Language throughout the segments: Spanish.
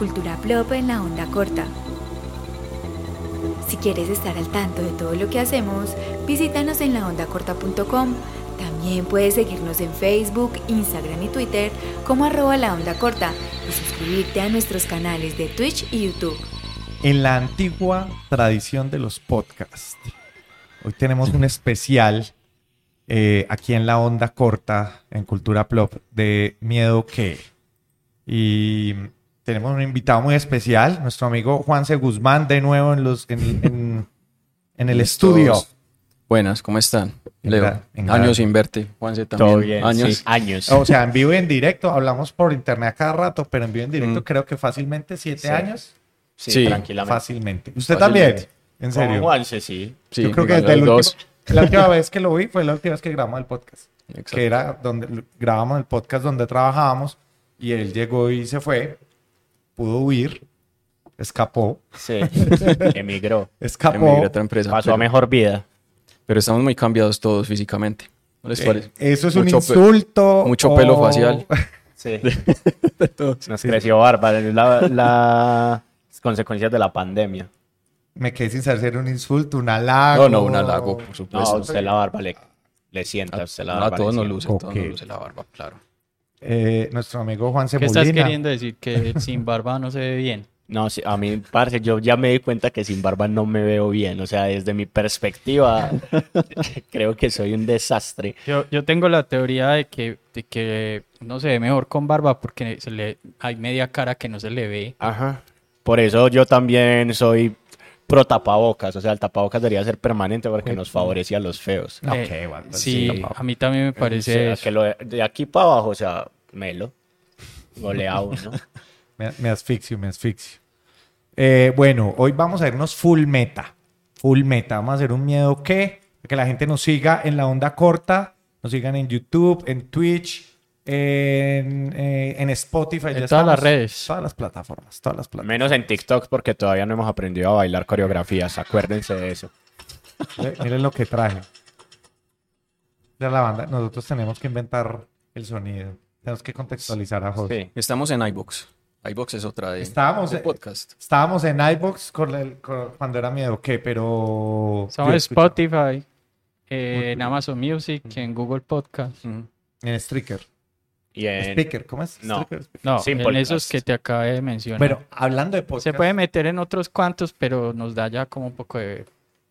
Cultura Plop en la onda corta. Si quieres estar al tanto de todo lo que hacemos, visítanos en laondacorta.com. También puedes seguirnos en Facebook, Instagram y Twitter como arroba la onda corta y suscribirte a nuestros canales de Twitch y YouTube. En la antigua tradición de los podcasts, hoy tenemos un especial eh, aquí en la onda corta, en Cultura Plop, de Miedo que. Y tenemos un invitado muy especial, nuestro amigo Juanse Guzmán, de nuevo en, los, en, en- en el estudio. Todos. Buenas, ¿cómo están? Leo, venga. años sin verte. Juanse también. Todo bien, Años. sí, años. O sea, en vivo y en directo, hablamos por internet a cada rato, pero en vivo y en directo Mm. creo que fácilmente siete Sí. años. sí, sí, tranquilamente. Fácilmente. ¿Usted Fácilmente. también? ¿En serio? Juanse, sí. Sí, Yo creo que desde el último- la última vez que lo vi fue la última vez que grabamos el podcast. Exacto. que era donde grabamos el podcast donde trabajábamos y él llegó y se fue, pudo huir, escapó, Sí. Emigró. escapó. Emigré a otra empresa. Pasó a mejor vida. pero estamos muy cambiados todos físicamente. ¿No les Eh, parece? Eso es un pe- insulto. mucho o- pelo facial. Sí. Nos creció barba. Es la, la- las consecuencias de la pandemia. Me quedé sin saber si era un insulto, un halago. No, no, un halago, por No, supuesto. a usted la barba le, le sienta. a usted la a barba todos le nos luce, a todos nos luce la barba, claro. Eh, nuestro amigo Juan ¿Qué Cemolina. estás queriendo decir? Que sin barba no se ve bien. No, sí, a mí, parce, yo ya me di cuenta que sin barba no me veo bien. O sea, desde mi perspectiva, creo que soy un desastre. Yo, yo tengo la teoría de que, de que no se ve mejor con barba porque se le, hay media cara que no se le ve. Ajá. Por eso yo también soy pro tapabocas. O sea, el tapabocas debería ser permanente porque nos favorece a los feos. Eh, bueno, sí, sí, a mí también me O parece sea, eso. que lo de, de aquí para abajo, o sea, melo. Goleado, ¿no? Me, me asfixio, me asfixio. Eh, bueno, hoy vamos a irnos full meta. Full meta. Vamos a hacer un miedo que, que la gente nos siga en la onda corta, nos sigan en YouTube, en Twitch, en, eh, en Spotify. En ya todas las redes. Todas las plataformas, todas las plataformas. Menos en TikTok porque todavía no hemos aprendido a bailar coreografías. Acuérdense de eso. Miren lo que traje. Ya la banda, nosotros tenemos que inventar el sonido. Tenemos que contextualizar a José. Sí. Estamos en iBox. iBox es otra de, Estábamos, de en- podcast. estábamos en iBox con el- con- cuando era miedo, ¿qué? Pero. Estamos en Spotify, eh, en Amazon Music, en Google Podcast. En Spreaker. Y en... Speaker, ¿cómo es? No. No, en esos que te acabé de mencionar. Bueno, hablando de podcast. se puede meter en otros cuantos, pero nos da ya como un poco de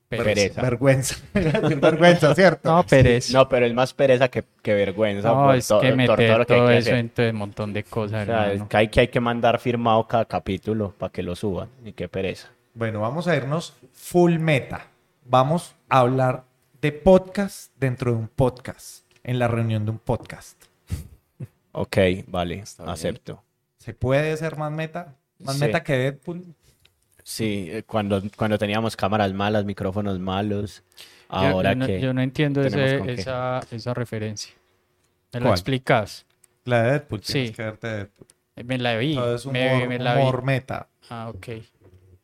Pereza. pereza. Vergüenza. vergüenza, ¿cierto? No, pereza. No, pero es más pereza que, que vergüenza. No, es que meter hay todo que eso en todo un montón de cosas, O sea, es hermano. que hay, que hay que mandar firmado cada capítulo para que lo suban. Y qué pereza. Bueno, vamos a irnos full meta. Vamos a hablar de podcast dentro de un podcast. En la reunión de un podcast. Ok, vale, acepto. ¿Se puede ser más meta? Más Sí. meta que Deadpool. Sí, eh, cuando, cuando teníamos cámaras malas, micrófonos malos. Ahora yo, no, que... yo no entiendo ese- esa, esa referencia. ¿Me la ¿Cuál? explicas? La de Deadpool. Sí. Tienes que verte Deadpool. Eh, Me la vi. Todo es humor, me, me la vi. humor meta. Ah, ok.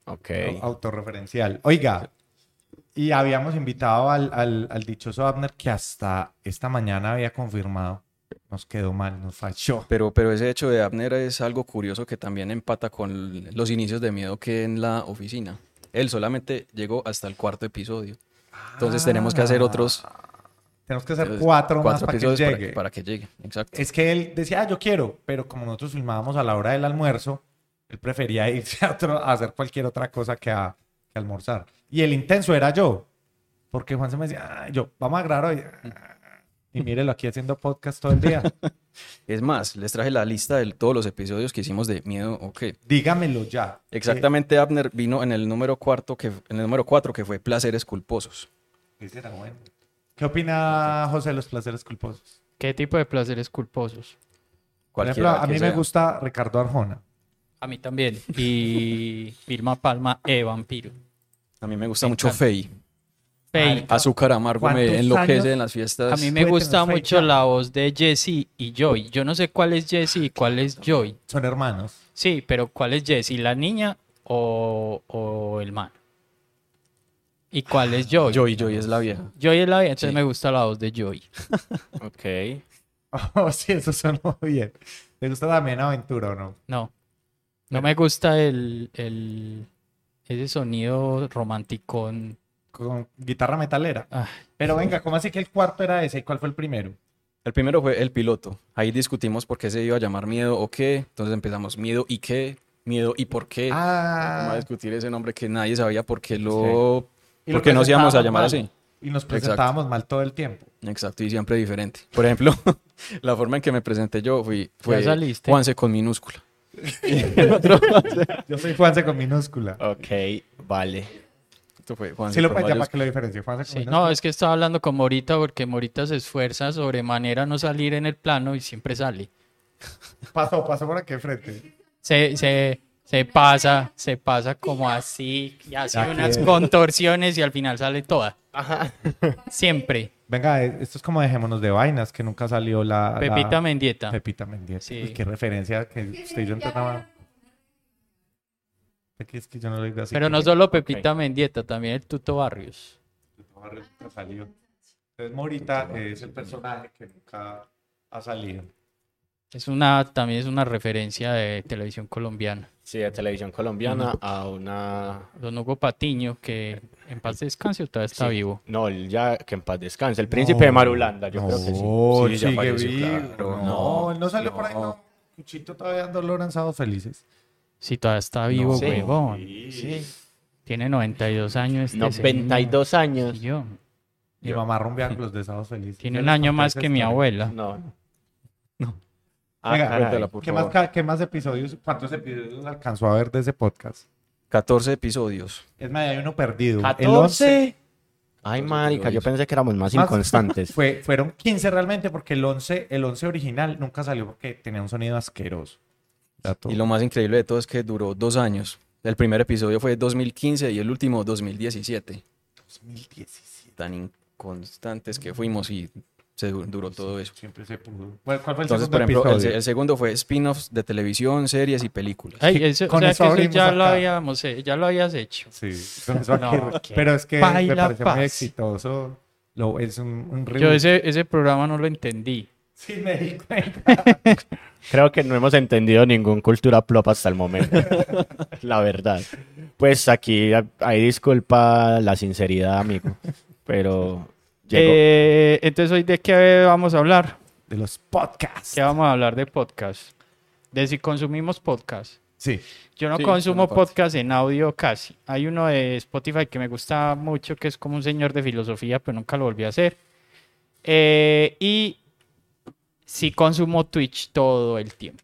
Ok. Autorreferencial. Oiga, y habíamos invitado al, al, al dichoso Abner que hasta esta mañana había confirmado. Nos quedó mal, nos falló. Pero, pero ese hecho de Abner es algo curioso que también empata con los inicios de miedo que en la oficina. Él solamente llegó hasta el cuarto episodio. Entonces tenemos que hacer otros Tenemos que hacer entonces, cuatro, más para que episodios para llegue. que, para que llegue. Exacto. Es que él decía, ah, yo quiero, pero como nosotros filmábamos a la hora del almuerzo, él prefería irse a, otro- a hacer cualquier otra cosa que, a, que almorzar. Y el intenso era yo, porque Juan se me decía, "Ah, yo, vamos a grabar hoy. Y mírelo aquí haciendo podcast todo el día. Es más, les traje la lista de todos los episodios que hicimos de miedo o qué. Dígamelo ya. Exactamente, Abner vino en el número cuarto que en el número cuatro que fue placeres culposos. Ese era bueno. ¿Qué opina José de los placeres culposos? ¿Qué tipo de placeres culposos? Por ejemplo, a mí me gusta Ricardo Arjona. A mí también. Y Vilma Palma, e vampiro. A mí me gusta Me mucho. Fey. Azúcar amargo me ¿Cuántos enloquece años? en las fiestas. A mí me gusta mucho la voz de Jesse y Joy. Yo no sé cuál es Jesse y cuál es Joy. Son hermanos. Sí, pero ¿cuál es Jesse? ¿La niña o, o el man? ¿Y cuál es Joy? Joy, Joy es la vieja. Joy es la vieja, entonces Sí. me gusta la voz de Joy. Ok. Oh, sí, eso sonó bien. ¿Te gusta también Aventura o no? No. No me gusta el, el ese sonido romanticón. Con guitarra metalera. Ah, Pero venga, ¿cómo así que el cuarto era ese? ¿Y cuál fue el primero? El primero fue el piloto. Ahí discutimos por qué se iba a llamar miedo o qué. Entonces empezamos miedo y qué, miedo y por qué. Vamos a Ah, discutir ese nombre que nadie sabía por qué lo... lo ¿Por qué nos íbamos a llamar mal. así? Y nos Exacto. presentábamos mal todo el tiempo. Exacto, y siempre diferente. Por ejemplo, la forma en que me presenté yo fui, fue saliste. Juanse con minúscula. Yo soy Juanse con minúscula. Ok, vale. Esto fue Juanse Sí lo con puedes llamar varios- que lo diferencie. Sí. No, es que estaba hablando con Morita porque Morita se esfuerza sobremanera a no salir en el plano y siempre sale. Pasó, pasó por aquí enfrente. Se, se, se pasa, se pasa como así y hace Ya unas quiere. contorsiones y al final sale toda. Siempre. Venga, eh, esto es como dejémonos de vainas, que nunca salió la... la- Pepita Mendieta. Pepita Mendieta. Sí. Qué referencia que usted y yo entrenaba. Aquí es que yo no lo digo así. Pero no solo Pepita Mendieta, también el Tuto Barrios. Nunca salió. Entonces Morita es el personaje que nunca ha salido. Es una, también es una referencia de televisión colombiana. Sí, de televisión colombiana a una... Don Hugo Patiño, que en paz descanse o todavía está Sí. vivo. No, él ya que en paz descanse. El príncipe de Marulanda, yo creo que sí. No, sigue falleció, vivo. claro. No, él no salió No. por ahí, no. Cuchito todavía dando lanzados felices. Si todavía está vivo, Sí. huevón. Sí. Tiene 92 años. Este 92 señor. años. Sí, yo. Mi mamá rumbea con los desados felices. Tiene un año más que mi abuela. No. No. Ah, Venga, caray. cuéntala, por ¿Qué más, favor. ca- ¿Qué más episodios? ¿Cuántos episodios alcanzó a ver de ese podcast? 14 episodios. Es más, hay uno perdido. El 14. 11 Ay, marica, yo pensé que éramos más Más- inconstantes. fue, fueron 15 realmente porque el 11, el 11 original nunca salió porque tenía un sonido asqueroso. Dato. Y lo más increíble de todo es que duró dos años. El primer episodio fue 2015 y el último 2017. 2017. Tan inconstantes que fuimos y se du- duró todo eso. Siempre se pudo. ¿Cuál fue el Entonces, segundo por ejemplo, el, episodio? se- el segundo fue spin-offs de televisión, series y películas. Ay, eso, Con o sea, eso que eso ya lo habíamos, ya lo habías hecho. Sí, con eso No, aquí- qué pero es que me paila parece muy exitoso. Lo, es un, un Yo ese programa no lo entendí. Sí, me di cuenta. Creo que no hemos entendido ningún cultura plop hasta el momento. La verdad. Pues aquí hay disculpa la sinceridad, amigo. Pero llegó. Eh, entonces, ¿hoy de qué vamos a hablar? De los podcasts. ¿Qué vamos a hablar de podcast? De si consumimos podcast. Sí. Yo no Sí, consumo podcast en audio casi. Hay uno de Spotify que me gusta mucho, que es como un señor de filosofía, pero nunca lo volví a hacer. Eh, y sí consumo Twitch todo el tiempo.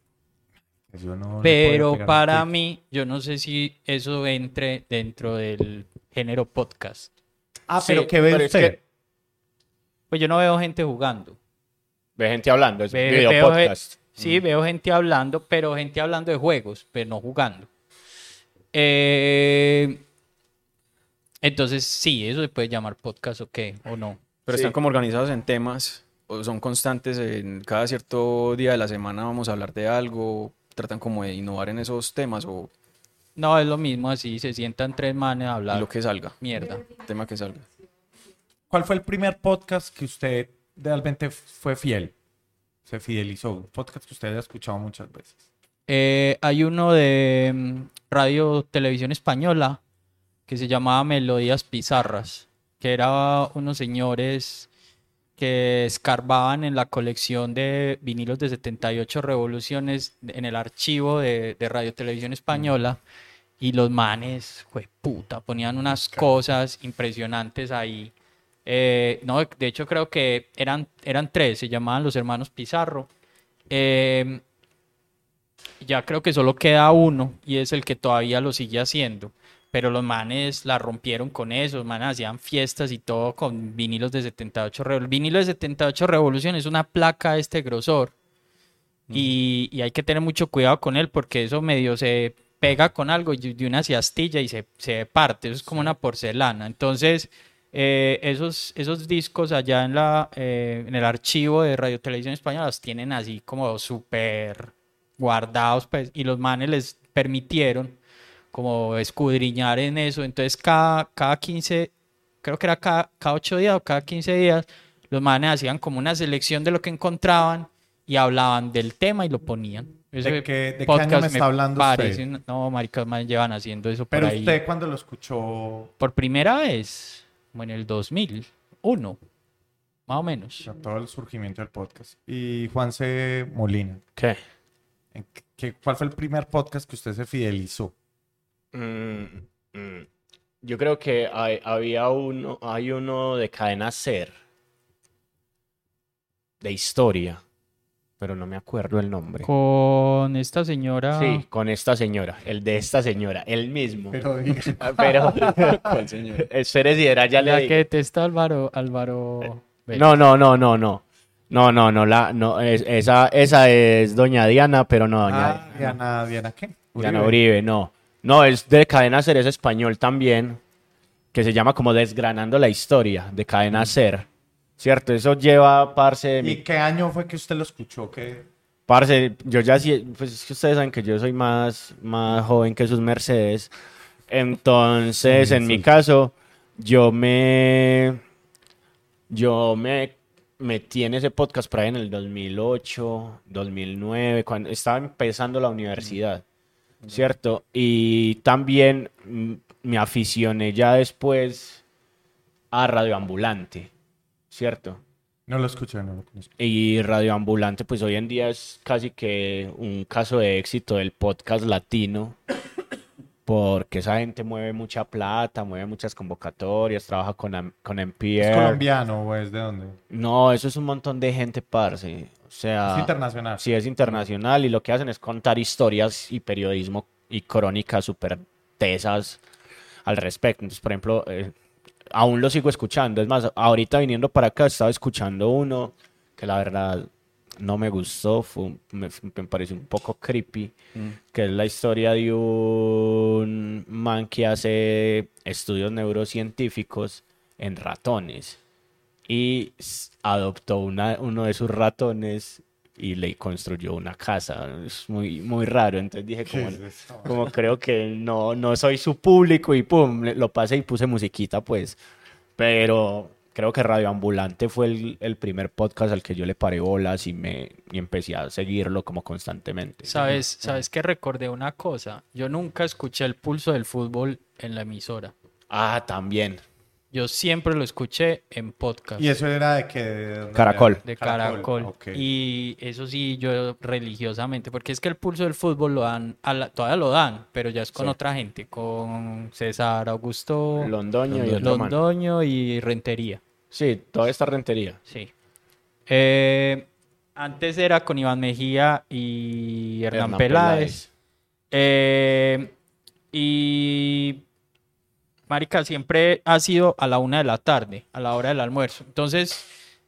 Yo no le Pero para mí, yo no sé si eso entre dentro del género podcast. Ah, Sí, pero ¿qué ve pero es usted? que- Pues yo no veo gente jugando. Ve gente hablando, es Ve- video veo podcast. Sí, veo gente hablando, pero gente hablando de juegos, pero no jugando. Eh, entonces, sí, eso se puede llamar podcast o qué, o no. Pero Sí. están como organizados en temas, son constantes en cada cierto día de la semana vamos a hablar de algo, tratan como de innovar en esos temas o No, es lo mismo así, se sientan tres manes a hablar lo que salga, mierda. tema que salga. ¿Cuál fue el primer podcast que usted realmente fue fiel? Se fidelizó. Un podcast que usted haya escuchado muchas veces. Eh, hay uno de mm, Radio Televisión Española que se llamaba Melodías Pizarras, que era unos señores que escarbaban en la colección de vinilos de 78 revoluciones en el archivo de, de Radio Televisión Española y los manes, fue puta, ponían unas cosas impresionantes ahí. Eh, no, de hecho creo que eran, eran tres, se llamaban los hermanos Pizarro. Eh, ya creo que solo queda uno y es el que todavía lo sigue haciendo. Pero los manes la rompieron con eso, los manes hacían fiestas y todo con vinilos de 78 revoluciones. Vinilo de 78 revoluciones es una placa de este grosor. Y, y hay que tener mucho cuidado con él porque eso medio se pega con algo y de una se astilla y se, se parte. Eso es como una porcelana. Entonces, eh, esos, esos discos allá en, la, eh, en el archivo de Radio Televisión Española los tienen así como súper guardados, pues, y los manes les permitieron como escudriñar en eso. Entonces, cada, cada 15, creo que era cada, cada 8 días o cada 15 días, los manes hacían como una selección de lo que encontraban y hablaban del tema y lo ponían. Ese ¿De qué, de qué podcast año me está hablando parece usted? No, marica, más llevan haciendo eso por Pero ahí. usted cuando lo escuchó, Por primera vez, como en el 2001, más o menos. o sea, todo el surgimiento del podcast. Y Juanse Molina, ¿Qué? ¿en qué- ¿cuál fue el primer podcast que usted se fidelizó? Mm, mm. Yo creo que hay- había uno, hay uno de cadena ser, de historia, pero no me acuerdo el nombre. Con esta señora. Sí, con esta señora, el de esta señora, el mismo. Pero Ah, Pero, ¿Cuál señor? espere si era, ya le La digo. que detesta Álvaro. Álvaro. No, no, no, no, no. No, no, no, la, no, es- esa, esa es doña Diana, pero no, doña ah, Diana, Diana, ¿qué? Diana Uribe, no. No, es de Cadena Ser, es español también, que se llama como Desgranando la Historia, de Cadena Ser. ¿Cierto? Eso lleva, parce, ¿Y mi- qué año fue que usted lo escuchó? ¿Qué? parce, yo ya sí, pues es que ustedes saben que yo soy más, más joven que sus mercedes. Entonces, Sí, en mi caso, yo me, yo me metí en ese podcast por ahí en el 2008, 2009, cuando estaba empezando la universidad, ¿cierto? Y también mm, me aficioné ya después a Radio Ambulante, ¿cierto? No lo escuché, no lo conozco. Y Radio Ambulante, pues hoy en día es casi que un caso de éxito del podcast latino, porque esa gente mueve mucha plata, mueve muchas convocatorias, trabaja con, con ¿Es NPR. colombiano o es de dónde? No, eso es un montón de gente, parce. O sea, Es internacional. sí es internacional y lo que hacen es contar historias y periodismo y crónicas súper tesas al respecto. Entonces, por ejemplo, eh, aún lo sigo escuchando. Es más, ahorita viniendo para acá estaba escuchando uno que la verdad no me gustó, fue me, me pareció un poco creepy, que es la historia de un man que hace estudios neurocientíficos en ratones y adoptó una, uno de sus ratones y le construyó una casa. Es muy, muy raro. Entonces dije, como, como creo que no, no soy su público y pum, lo pasé y puse musiquita, pues. Pero creo que Radio Ambulante fue el, el primer podcast al que yo le paré bolas y, me, y empecé a seguirlo como constantemente. ¿Sabes, ¿Sabes que recordé una cosa? Yo nunca escuché el pulso del fútbol en la emisora. Ah, también. Yo siempre lo escuché en podcast. ¿Y eso era de que de dónde Caracol. era? de Caracol. Y eso sí, yo religiosamente, porque es que el pulso del fútbol lo dan, a la- todavía lo dan, pero ya es con Sí. otra gente, con César Augusto Londoño y otro man. Londoño y Rentería. Sí, toda esta rentería. Sí. Eh, antes era con Iván Mejía y Hernán, Hernán Peláez. Peláez. Eh, y Marica siempre ha sido a la una de la tarde, a la hora del almuerzo. Entonces,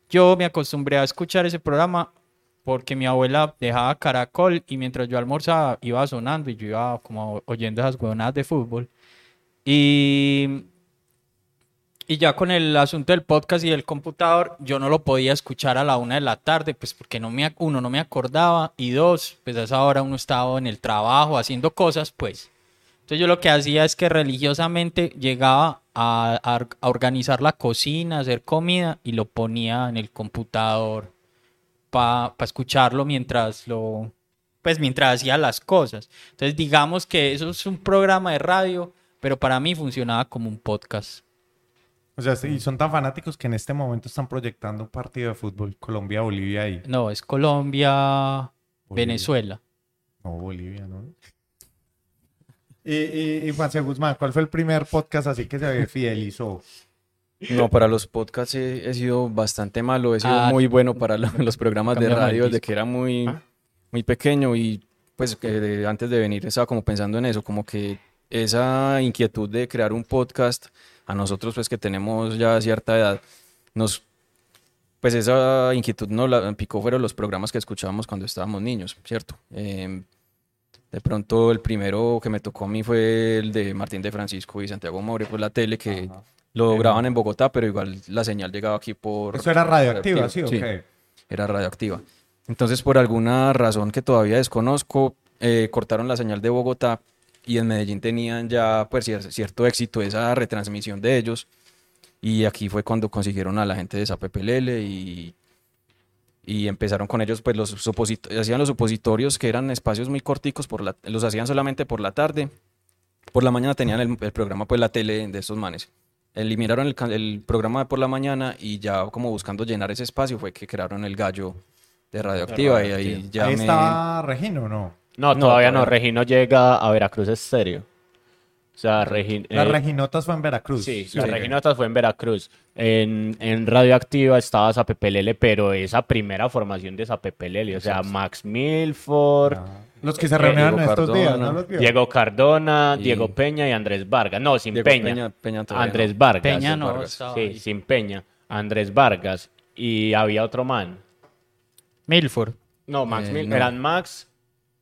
yo me acostumbré a escuchar ese programa porque mi abuela dejaba Caracol y mientras yo almorzaba iba sonando y yo iba como oyendo esas huevonadas de fútbol. Y, y ya con el asunto del podcast y del computador, yo no lo podía escuchar a la una de la tarde, pues porque uno, no me acordaba y dos, pues a esa hora uno estaba en el trabajo haciendo cosas, pues. Entonces yo lo que hacía es que religiosamente llegaba a, a- a organizar la cocina, a hacer comida y lo ponía en el computador para escucharlo mientras lo, pues mientras hacía las cosas. Entonces digamos que eso es un programa de radio, pero para mí funcionaba como un podcast. O sea, y son tan fanáticos que en este momento están proyectando un partido de fútbol Colombia-Bolivia ahí. No, es Colombia, Bolivia. Venezuela. No, Bolivia, ¿no? Y, y, y Juanse Guzmán, ¿cuál fue el primer podcast así que se fidelizó? No, para los podcasts he, he sido bastante malo, he sido Ah. muy bueno para lo- los programas de radio desde que era muy, muy pequeño y pues que de- antes de venir estaba como pensando en eso, como que esa inquietud de crear un podcast a nosotros pues que tenemos ya cierta edad, nos pues esa inquietud nos la picó fueron los programas que escuchábamos cuando estábamos niños, ¿cierto? Em, de pronto el primero que me tocó a mí fue el de Martín de Francisco y Santiago More por la tele que lo grababan en Bogotá, pero igual la señal llegaba aquí por... ¿Eso era radioactiva, sí radioactiva, o qué? era radioactiva. Entonces, por alguna razón que todavía desconozco, eh, cortaron la señal de Bogotá y en Medellín tenían ya pues cier- cierto éxito esa retransmisión de ellos. Y aquí fue cuando consiguieron a la gente de Zapepelele y y empezaron con ellos, pues los supositorios, hacían los supositorios que eran espacios muy corticos, por la, los hacían solamente por la tarde. Por la mañana tenían el, el programa, pues la tele de estos manes. Eliminaron el, el programa de por la mañana y ya como buscando llenar ese espacio fue que crearon el gallo de radioactiva y ahí ya Ahí me... estaba Regino, ¿no? No, No, todavía no. todavía. Regino llega a Veracruz Estéreo. O sea. Las Reginotas fue en Veracruz. Sí, la Reginotas fue en Veracruz. En, en Radioactiva estaba Zapepelele, pero esa primera formación de Zapepelele, o sea, Max Milford, Ah. Los que se Eh, reunieron Diego estos días, Cardona, ¿no los? Diego Cardona, Y- Diego Peña y Andrés Vargas. No, sin Diego Peña. Peña, Peña todavía Andrés. Vargas. Peña no Vargas. estaba Sí, ahí. sin Peña. Andrés Vargas. Y había otro man. Milford. No, Max Eh, Mil- no. eran Max,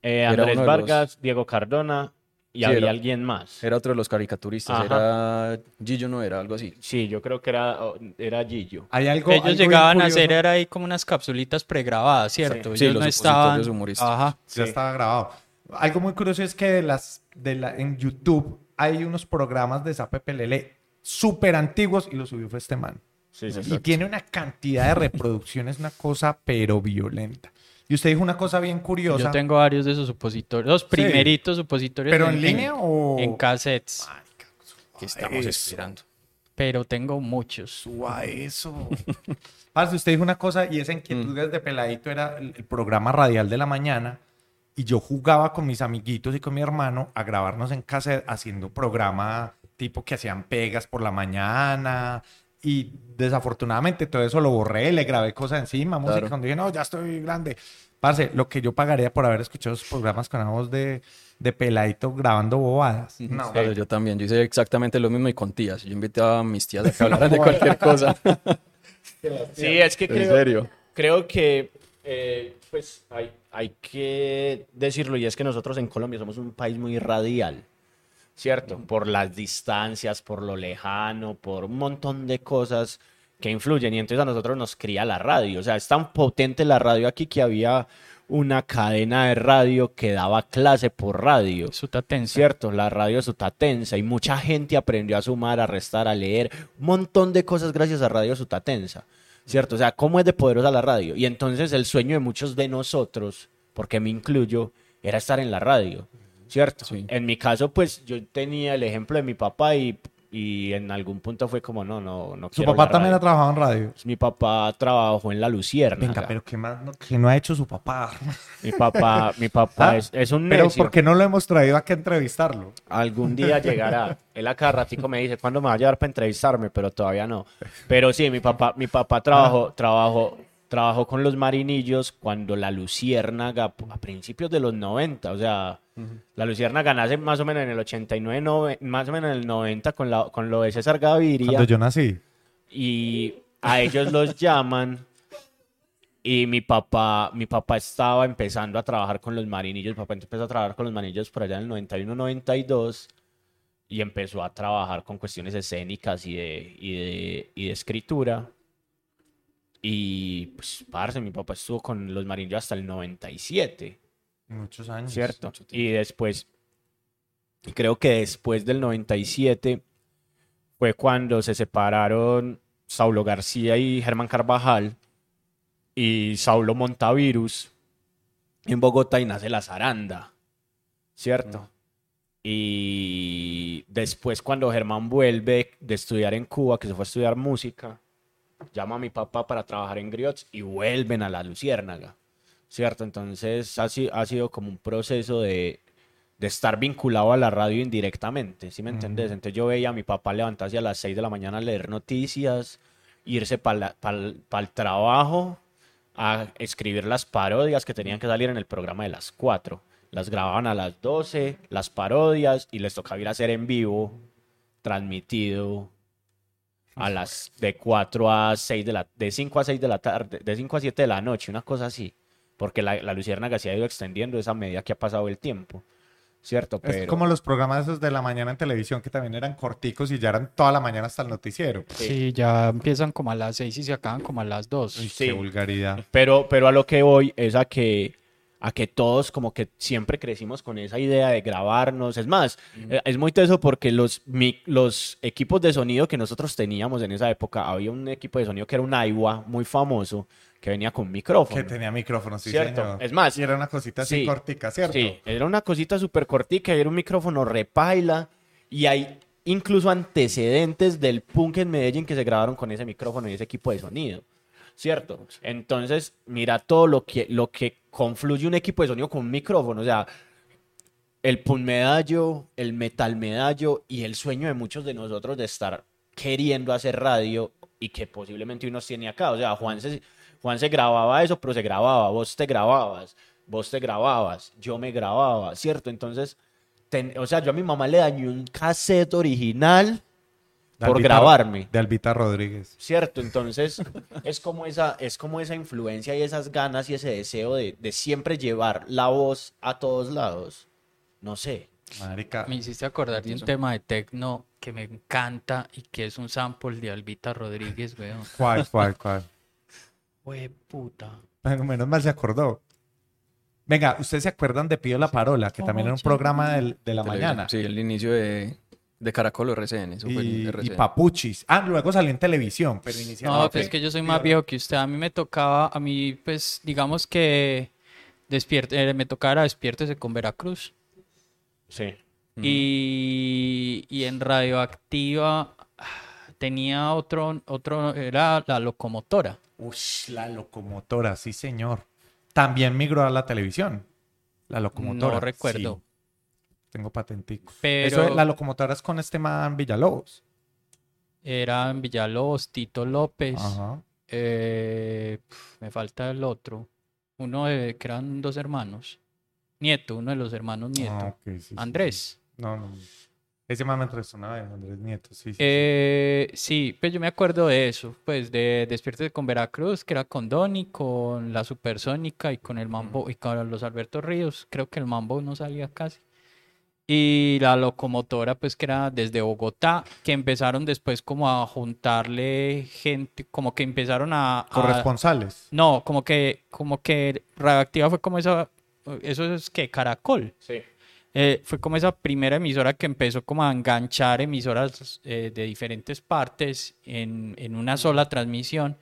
eh, Andrés Vargas, Diego Cardona y Sí, había era- alguien más. Era otro de los caricaturistas, Ajá. era Gillo, no era algo así. Sí, yo creo que era, oh, era Gillo. Hay algo, Ellos algo llegaban a hacer era ahí como unas capsulitas pregrabadas, ¿cierto? Sí, Ellos los no estaban. humorísticos. Ajá. Ya estaba grabado. Algo muy curioso es que de las, de la, en YouTube hay unos programas de Zapepelele súper antiguos y lo subió fue este man. Sí, sí, Y tiene una cantidad de reproducciones, una cosa pero violenta. Y usted dijo una cosa bien curiosa. Yo tengo varios de esos supositorios. Los primeritos supositorios. ¿Pero en línea o...? En cassettes. Que estamos Eso. esperando. Pero tengo muchos. Suba eso. Parce, usted dijo una cosa y esa inquietud desde peladito era el, el programa radial de la mañana y yo jugaba con mis amiguitos y con mi hermano a grabarnos en casa haciendo programa tipo que hacían pegas por la mañana y desafortunadamente todo eso lo borré, le grabé cosas encima, música, Claro. cuando dije, no, ya estoy grande. Parce, lo que yo pagaría por haber escuchado esos programas con la voz de, de peladito grabando bobadas. No, Claro, yo también, yo hice exactamente lo mismo y con tías. Yo invitaba a mis tías a que hablaran de cualquier cosa. Sí, es que en creo, serio. creo que eh, pues hay, hay que decirlo y es que nosotros en Colombia somos un país muy radial, ¿cierto? Por las distancias, por lo lejano, por un montón de cosas que influyen y entonces a nosotros nos cría la radio, o sea, es tan potente la radio aquí que había una cadena de radio que daba clase por radio. Sutatense. Cierto, la radio Sutatensa y mucha gente aprendió a sumar, a restar, a leer, un montón de cosas gracias a Radio Sutatensa. Cierto, o sea, cómo es de poderosa la radio. Y entonces el sueño de muchos de nosotros, porque me incluyo, era estar en la radio. Cierto. Sí. En mi caso, pues yo tenía el ejemplo de mi papá y, y en algún punto fue como, no, no, no Su papá también ha radio. trabajado en radio. Mi papá trabajó en La Lucierna. Venga, pero ¿qué más no, qué no ha hecho su papá? Mi papá, mi papá Ah, es, es un Pero necio. ¿por qué no lo hemos traído aquí a entrevistarlo? Algún día llegará. Él a cada ratico me dice, ¿cuándo me va a llevar para entrevistarme? Pero todavía no. Pero sí, mi papá, mi papá trabajó, trabajó, trabajó con los marinillos cuando la Luciérnaga, a principios de los 90, o sea, la Luciérnaga nace más o menos en el 89, nove- más o menos en el 90 con, la, con lo de César Gaviria Cuando yo nací. y a ellos los llaman y mi papá, mi papá estaba empezando a trabajar con los marinillos, mi papá empezó a trabajar con los marinillos por allá en el 91, 92 y empezó a trabajar con cuestiones escénicas y de, y de, y de escritura. Y pues, parce, mi papá estuvo con los marinillos hasta el 97. Muchos años. ¿cierto? mucho. Y después, creo que después del 97 fue cuando se separaron Saulo García y Germán Carvajal y Saulo Montavirus en Bogotá y nace la zaranda, ¿cierto? Y después cuando Germán vuelve de estudiar en Cuba, que se fue a estudiar música, llama a mi papá para trabajar en Griots y vuelven a la Luciérnaga. ¿cierto? Entonces ha, si- ha sido como un proceso de, de estar vinculado a la radio indirectamente, ¿sí me entendés? Entonces yo veía a mi papá levantarse a las 6 de la mañana a leer noticias, irse para el trabajo, a escribir las parodias que tenían que salir en el programa de las 4. Las grababan a las 12, las parodias, y les tocaba ir a hacer en vivo, transmitido a las de 4 a 6 de la de 5 a 6 de la tarde, de 5 a 7 de la noche, una cosa así, porque la, la Luciérnaga se ha ido extendiendo esa medida que ha pasado el tiempo, ¿cierto? Es como los programas esos de la mañana en televisión que también eran corticos y ya eran toda la mañana hasta el noticiero. Sí, ya empiezan como a las 6 y se acaban como a las 2. Uy, Sí. qué vulgaridad. Pero, pero a lo que voy es a que a que todos como que siempre crecimos con esa idea de grabarnos. Es más, eh, es muy teso porque los, mi- los equipos de sonido que nosotros teníamos en esa época, había un equipo de sonido que era un Aiwa muy famoso que venía con micrófono. Que tenía micrófono, sí, Cierto. señor. Es más, Y era una cosita así sí, cortica, ¿cierto? Sí, era una cosita súper cortica y era un micrófono repaila y hay incluso antecedentes del punk en Medellín que se grabaron con ese micrófono y ese equipo de sonido. ¿Cierto? Entonces, mira todo lo que, lo que confluye un equipo de sonido con un micrófono. O sea, el punk medallo, el metal medallo y el sueño de muchos de nosotros de estar queriendo hacer radio y que posiblemente uno tiene acá. O sea, Juan se, Juan se grababa eso, pero se grababa, vos te grababas, vos te grababas, yo me grababa, ¿cierto? Entonces, ten- o sea, yo a mi mamá le dañé un cassette original por grabarme. De Albita Rodríguez. ¿Cierto? Entonces, es como esa, es como esa influencia y esas ganas y ese deseo de, de siempre llevar la voz a todos lados. No sé. Marica. Me hiciste acordar de un tema de tecno que me encanta y que es un sample de Albita Rodríguez, weón. ¿Cuál, cuál, cuál? Hue puta. Bueno, menos mal se acordó. Venga, ¿ustedes se acuerdan de Pío la Parola? Que también era un programa del- de la Televisión. mañana. Sí, el inicio de, de Caracol o RCN. Eso fue Y, y. Papuchis. Ah, luego salió en televisión, pero inicialmente... No, pues es que yo soy más viejo que usted. A mí me tocaba, a mí, pues, digamos que despierte, eh, me tocaba despiértese con Veracruz. Sí. Y, y en Radioactiva ah, tenía otro, otro, era la locomotora. Ush, la locomotora, sí, señor. También migró a la televisión. La locomotora. No recuerdo. sí. Tengo patentico. Pero Eso, la locomotora es con este man Villalobos. eran Villalobos, Tito López. Ajá. eh, pf, me falta el otro. Uno de, que eran dos hermanos. Nieto, uno de los hermanos Nieto. Ah, ok, sí, sí, Andrés. sí. No, no. Ese man me entrevistó una vez, Andrés Nieto, sí, sí. sí. Eh, sí, pues yo me acuerdo de eso, pues de Despiértese con Veracruz, que era con Donny, con la Supersónica y con el Mambo y con los Alberto Ríos. Creo que el Mambo no salía casi. Y la locomotora, pues que era desde Bogotá, que empezaron después como a juntarle gente, como que empezaron a... a- Corresponsales. no, como que, como que Radioactiva fue como esa, eso es que Caracol. Sí. Eh, fue como esa primera emisora que empezó como a enganchar emisoras eh, de diferentes partes en, en una sola transmisión.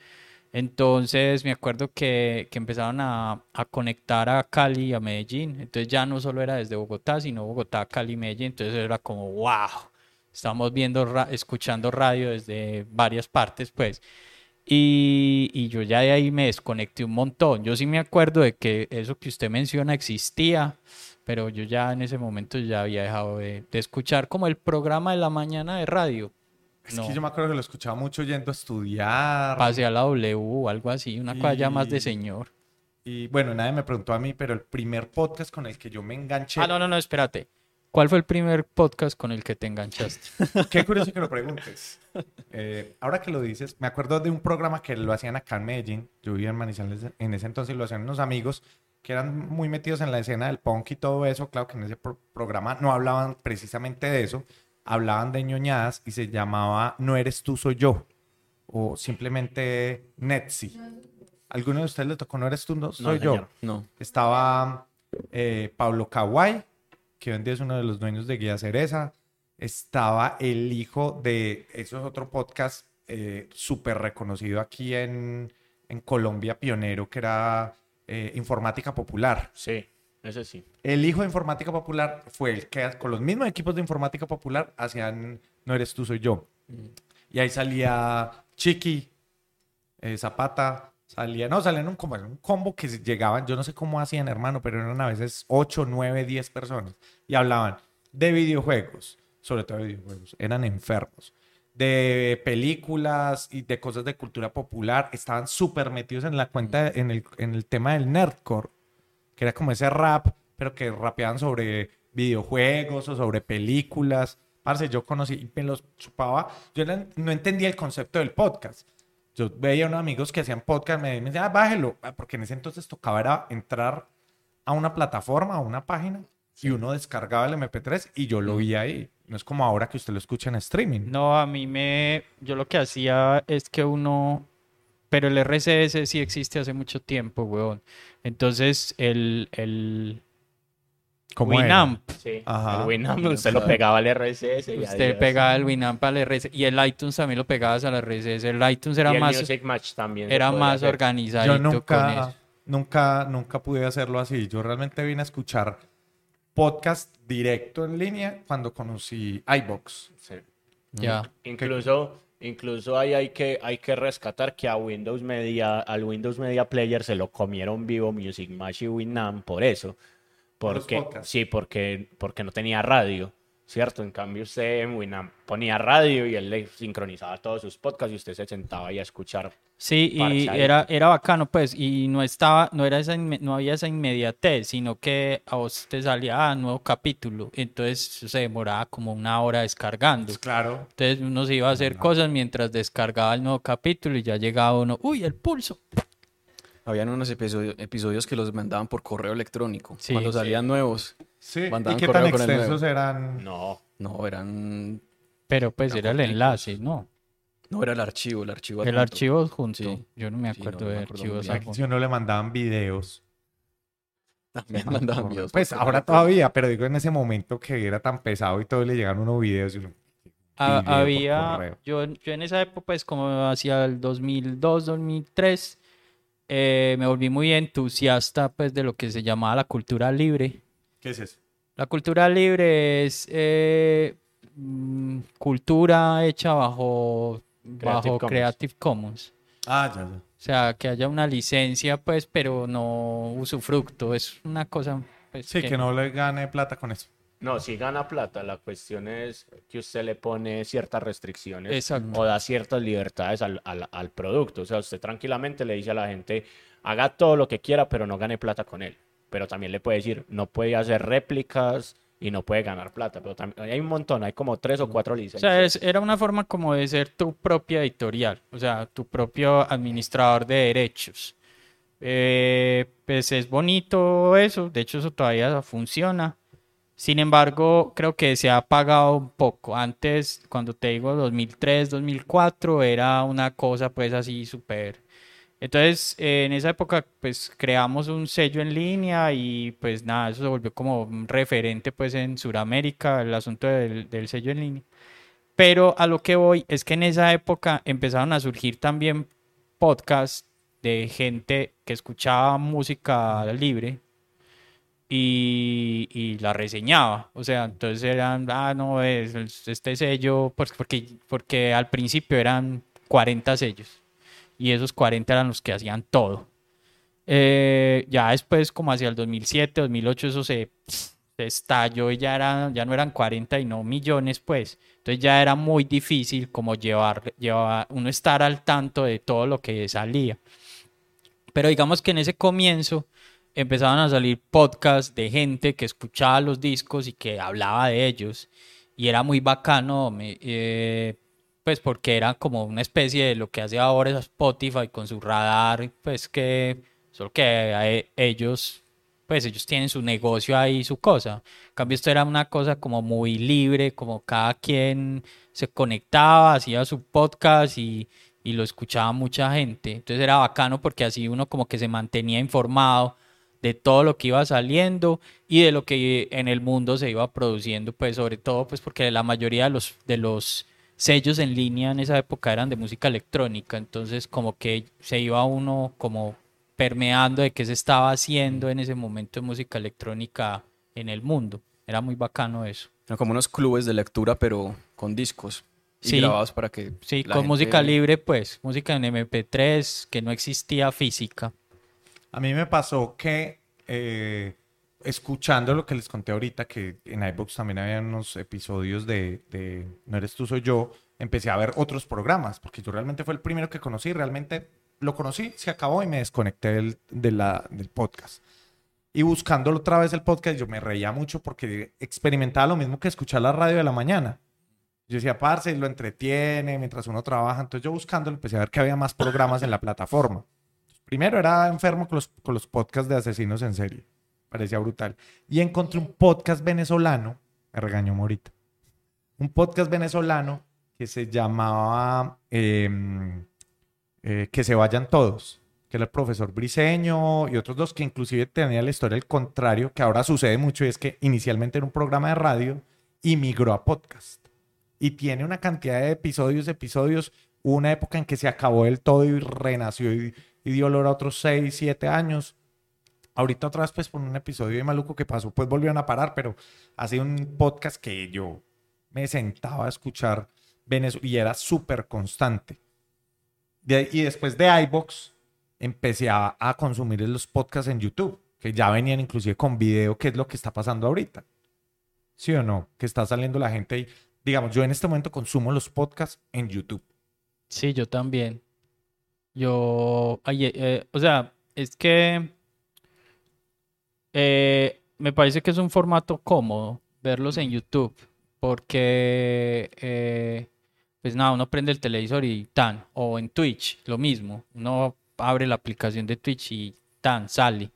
Entonces me acuerdo que, que empezaron a, a conectar a Cali y a Medellín. Entonces ya no solo era desde Bogotá, sino Bogotá, Cali, Medellín. Entonces era como, wow, estamos viendo, escuchando radio desde varias partes, pues. Y, y yo ya de ahí me desconecté un montón. Yo sí me acuerdo de que eso que usted menciona existía, pero yo ya en ese momento ya había dejado de, de escuchar como el programa de la mañana de radio. Es No. que yo me acuerdo que lo escuchaba mucho yendo a estudiar. Pase a la W o algo así, una cosa ya más de señor. Y bueno, nadie me preguntó a mí, pero el primer podcast con el que yo me enganché. Ah, no, no, no, espérate. ¿Cuál fue el primer podcast con el que te enganchaste? Qué curioso que lo preguntes. Eh, ahora que lo dices, me acuerdo de un programa que lo hacían acá en Medellín. Yo vivía en Manizales en ese entonces, lo hacían unos amigos que eran muy metidos en la escena del punk y todo eso. Claro que en ese pro- programa no hablaban precisamente de eso, hablaban de ñoñadas y se llamaba No eres tú, soy yo. O simplemente Netsi. ¿Alguno de ustedes le tocó No eres tú, no soy yo? No. Estaba eh, Pablo Kawai, que hoy en día es uno de los dueños de Guía Cereza. Estaba el hijo de, eso es otro podcast eh, súper reconocido aquí en, en Colombia, pionero, que era eh, Informática Popular. Sí, ese sí. El hijo de Informática Popular fue el que con los mismos equipos de Informática Popular hacían No eres tú, soy yo. Y ahí salía Chiqui, eh, Zapata, salía, no, salían un, como un combo que llegaban, yo no sé cómo hacían, hermano, pero eran a veces 8, 9, 10 personas y hablaban de videojuegos, sobre todo de videojuegos, eran enfermos, de películas y de cosas de cultura popular, estaban súper metidos en la cuenta, en el, en el tema del nerdcore, que era como ese rap, pero que rapeaban sobre videojuegos o sobre películas. Parce, yo conocí y me los chupaba. Yo no entendía el concepto del podcast. Yo veía unos amigos que hacían podcast, me, me decían, ah, bájelo, Ah, porque en ese entonces tocaba era entrar a una plataforma, a una página, y uno descargaba el MP3 y yo lo vi ahí. No es como ahora que usted lo escucha en streaming. No, a mí me. Yo lo que hacía es que uno pero el RCS sí existe hace mucho tiempo, weón. Entonces, el, el ¿Cómo era? Winamp, Sí, Ajá. el Winamp, usted lo pegaba al RSS y usted adiós. pegaba el Winamp al RCS y el iTunes también lo pegabas al RCS. El iTunes era Y el más, Music Match también era más organizado Yo con nunca, eso. nunca, nunca pude hacerlo así. Yo realmente vine a escuchar podcast directo en línea cuando conocí iBox. Sí. Ya. Incluso, incluso ahí hay que, hay que rescatar que a Windows Media, al Windows Media Player se lo comieron vivo Music Match y Winamp por eso. Porque, sí, porque, porque no tenía radio, ¿cierto? En cambio usted en Winamp ponía radio y él le sincronizaba todos sus podcasts y usted se sentaba ahí a escuchar. Sí, y era, era bacano, pues, y no estaba, no era esa, no había esa inmediatez, sino que a vos te salía ah, nuevo capítulo, entonces se demoraba como una hora descargando. Claro. Entonces uno se iba a hacer cosas mientras descargaba el nuevo capítulo y ya llegaba uno, uy, el pulso. Habían unos episodio- episodios que los mandaban por correo electrónico. Sí, Cuando sí. salían nuevos. Sí. ¿Y Mandaban qué tan extensos eran? No, No, eran... Pero pues era el enlace, ¿no? No, era el archivo, el archivo. El adjunto. archivo junto. Sí. Yo no me Sí, acuerdo no me de acuerdo archivos adjuntos. si uno le mandaban videos. También mandaban videos. Pues ahora todavía, pero digo en ese momento que era tan pesado y todo, y le llegaban unos videos. Y uno, video por había, yo, yo en esa época, pues como hacia el 2002, 2003, eh, me volví muy entusiasta pues de lo que se llamaba la cultura libre. ¿Qué es eso? La cultura libre es eh, mm, cultura hecha bajo, bajo Creative Commons. Creative Commons. Ah, ya, ya. O sea, que haya una licencia, pues, pero no usufructo. Es una cosa, pues, Sí, que no le gane plata con eso. no, si gana plata, la cuestión es que usted le pone ciertas restricciones Exacto. o da ciertas libertades al, al- al producto. O sea, usted tranquilamente le dice a la gente, haga todo lo que quiera, pero no gane plata con él. Pero también le puede decir, no puede hacer réplicas y no puede ganar plata. Pero también, hay un montón, hay como tres o cuatro O licencias. sea, es- era una forma como de ser tu propia editorial, o sea, tu propio administrador de derechos. Eh, pues es bonito eso, de hecho eso todavía funciona. Sin embargo, creo que se ha apagado un poco. Antes, cuando te digo 2003, 2004, era una cosa pues así súper... Entonces, eh, en esa época, pues creamos un sello en línea y pues nada, eso se volvió como un referente pues en Sudamérica, el asunto del, del sello en línea. Pero a lo que voy es que en esa época empezaron a surgir también podcasts de gente que escuchaba música libre y, y la reseñaba. O sea, entonces eran, ah, no, es, es- este sello, pues, porque, porque al principio eran 40 sellos y esos 40 eran los que hacían todo. Eh, ya después, como hacia el 2007, 2008, eso se, se estalló y ya, era, ya no eran 40 y no millones, pues. Entonces ya era muy difícil como llevar, llevar, uno estar al tanto de todo lo que salía. Pero digamos que en ese comienzo empezaban a salir podcasts de gente que escuchaba los discos y que hablaba de ellos. Y era muy bacano, me- eh, pues porque era como una especie de lo que hace ahora Spotify con su radar, pues que solo que eh, ellos, pues ellos tienen su negocio ahí, su cosa. En cambio, esto era una cosa como muy libre, como cada quien se conectaba, hacía su podcast y, y lo escuchaba mucha gente. Entonces era bacano porque así uno como que se mantenía informado de todo lo que iba saliendo y de lo que en el mundo se iba produciendo, pues sobre todo pues porque la mayoría de los, de los sellos en línea en esa época eran de música electrónica, entonces como que se iba uno como permeando de qué se estaba haciendo en ese momento de música electrónica en el mundo. Era muy bacano eso. Como unos clubes de lectura, pero con discos. Y Sí. grabados para que. Sí, la con gente- música libre, pues, música en MP3, que no existía física. A mí me pasó que eh, escuchando lo que les conté ahorita, que en iBox también había unos episodios de, de No eres tú, soy yo, empecé a ver otros programas, porque yo realmente fue el primero que conocí, realmente lo conocí, se acabó y me desconecté del, del podcast. Y buscándolo otra vez el podcast, yo me reía mucho porque experimentaba lo mismo que escuchar la radio de la mañana. Yo decía, parce, lo entretiene mientras uno trabaja. Entonces yo buscándolo empecé a ver que había más programas en la plataforma. Primero era enfermo con los, con los podcasts de asesinos en serie. Parecía brutal. Y encontré un podcast venezolano, me regañó Morita, un podcast venezolano que se llamaba em, eh, que se vayan todos, que era el profesor Briseño y otros dos que inclusive tenían la historia al contrario, que ahora sucede mucho, y es que inicialmente era un programa de radio y migró a podcast. Y tiene una cantidad de episodios, episodios, una época en que se acabó del todo y renació y, y dio olor a otros 6, 7 años. Ahorita otra vez, pues por un episodio de maluco que pasó, pues volvieron a parar, pero ha un podcast que yo me sentaba a escuchar Venezuela y era súper constante. De- y después de iBox empecé a, a consumir los podcasts en YouTube, que ya venían inclusive con video, que es lo que está pasando ahorita. ¿Sí o no? Que está saliendo la gente y, digamos, yo en este momento consumo los podcasts en YouTube. Sí, yo también. Yo, ay, eh, eh, o sea, es que eh, me parece que es un formato cómodo verlos en YouTube, porque, eh, pues nada, uno prende el televisor y tan, o en Twitch, lo mismo, uno abre la aplicación de Twitch y tan, sale.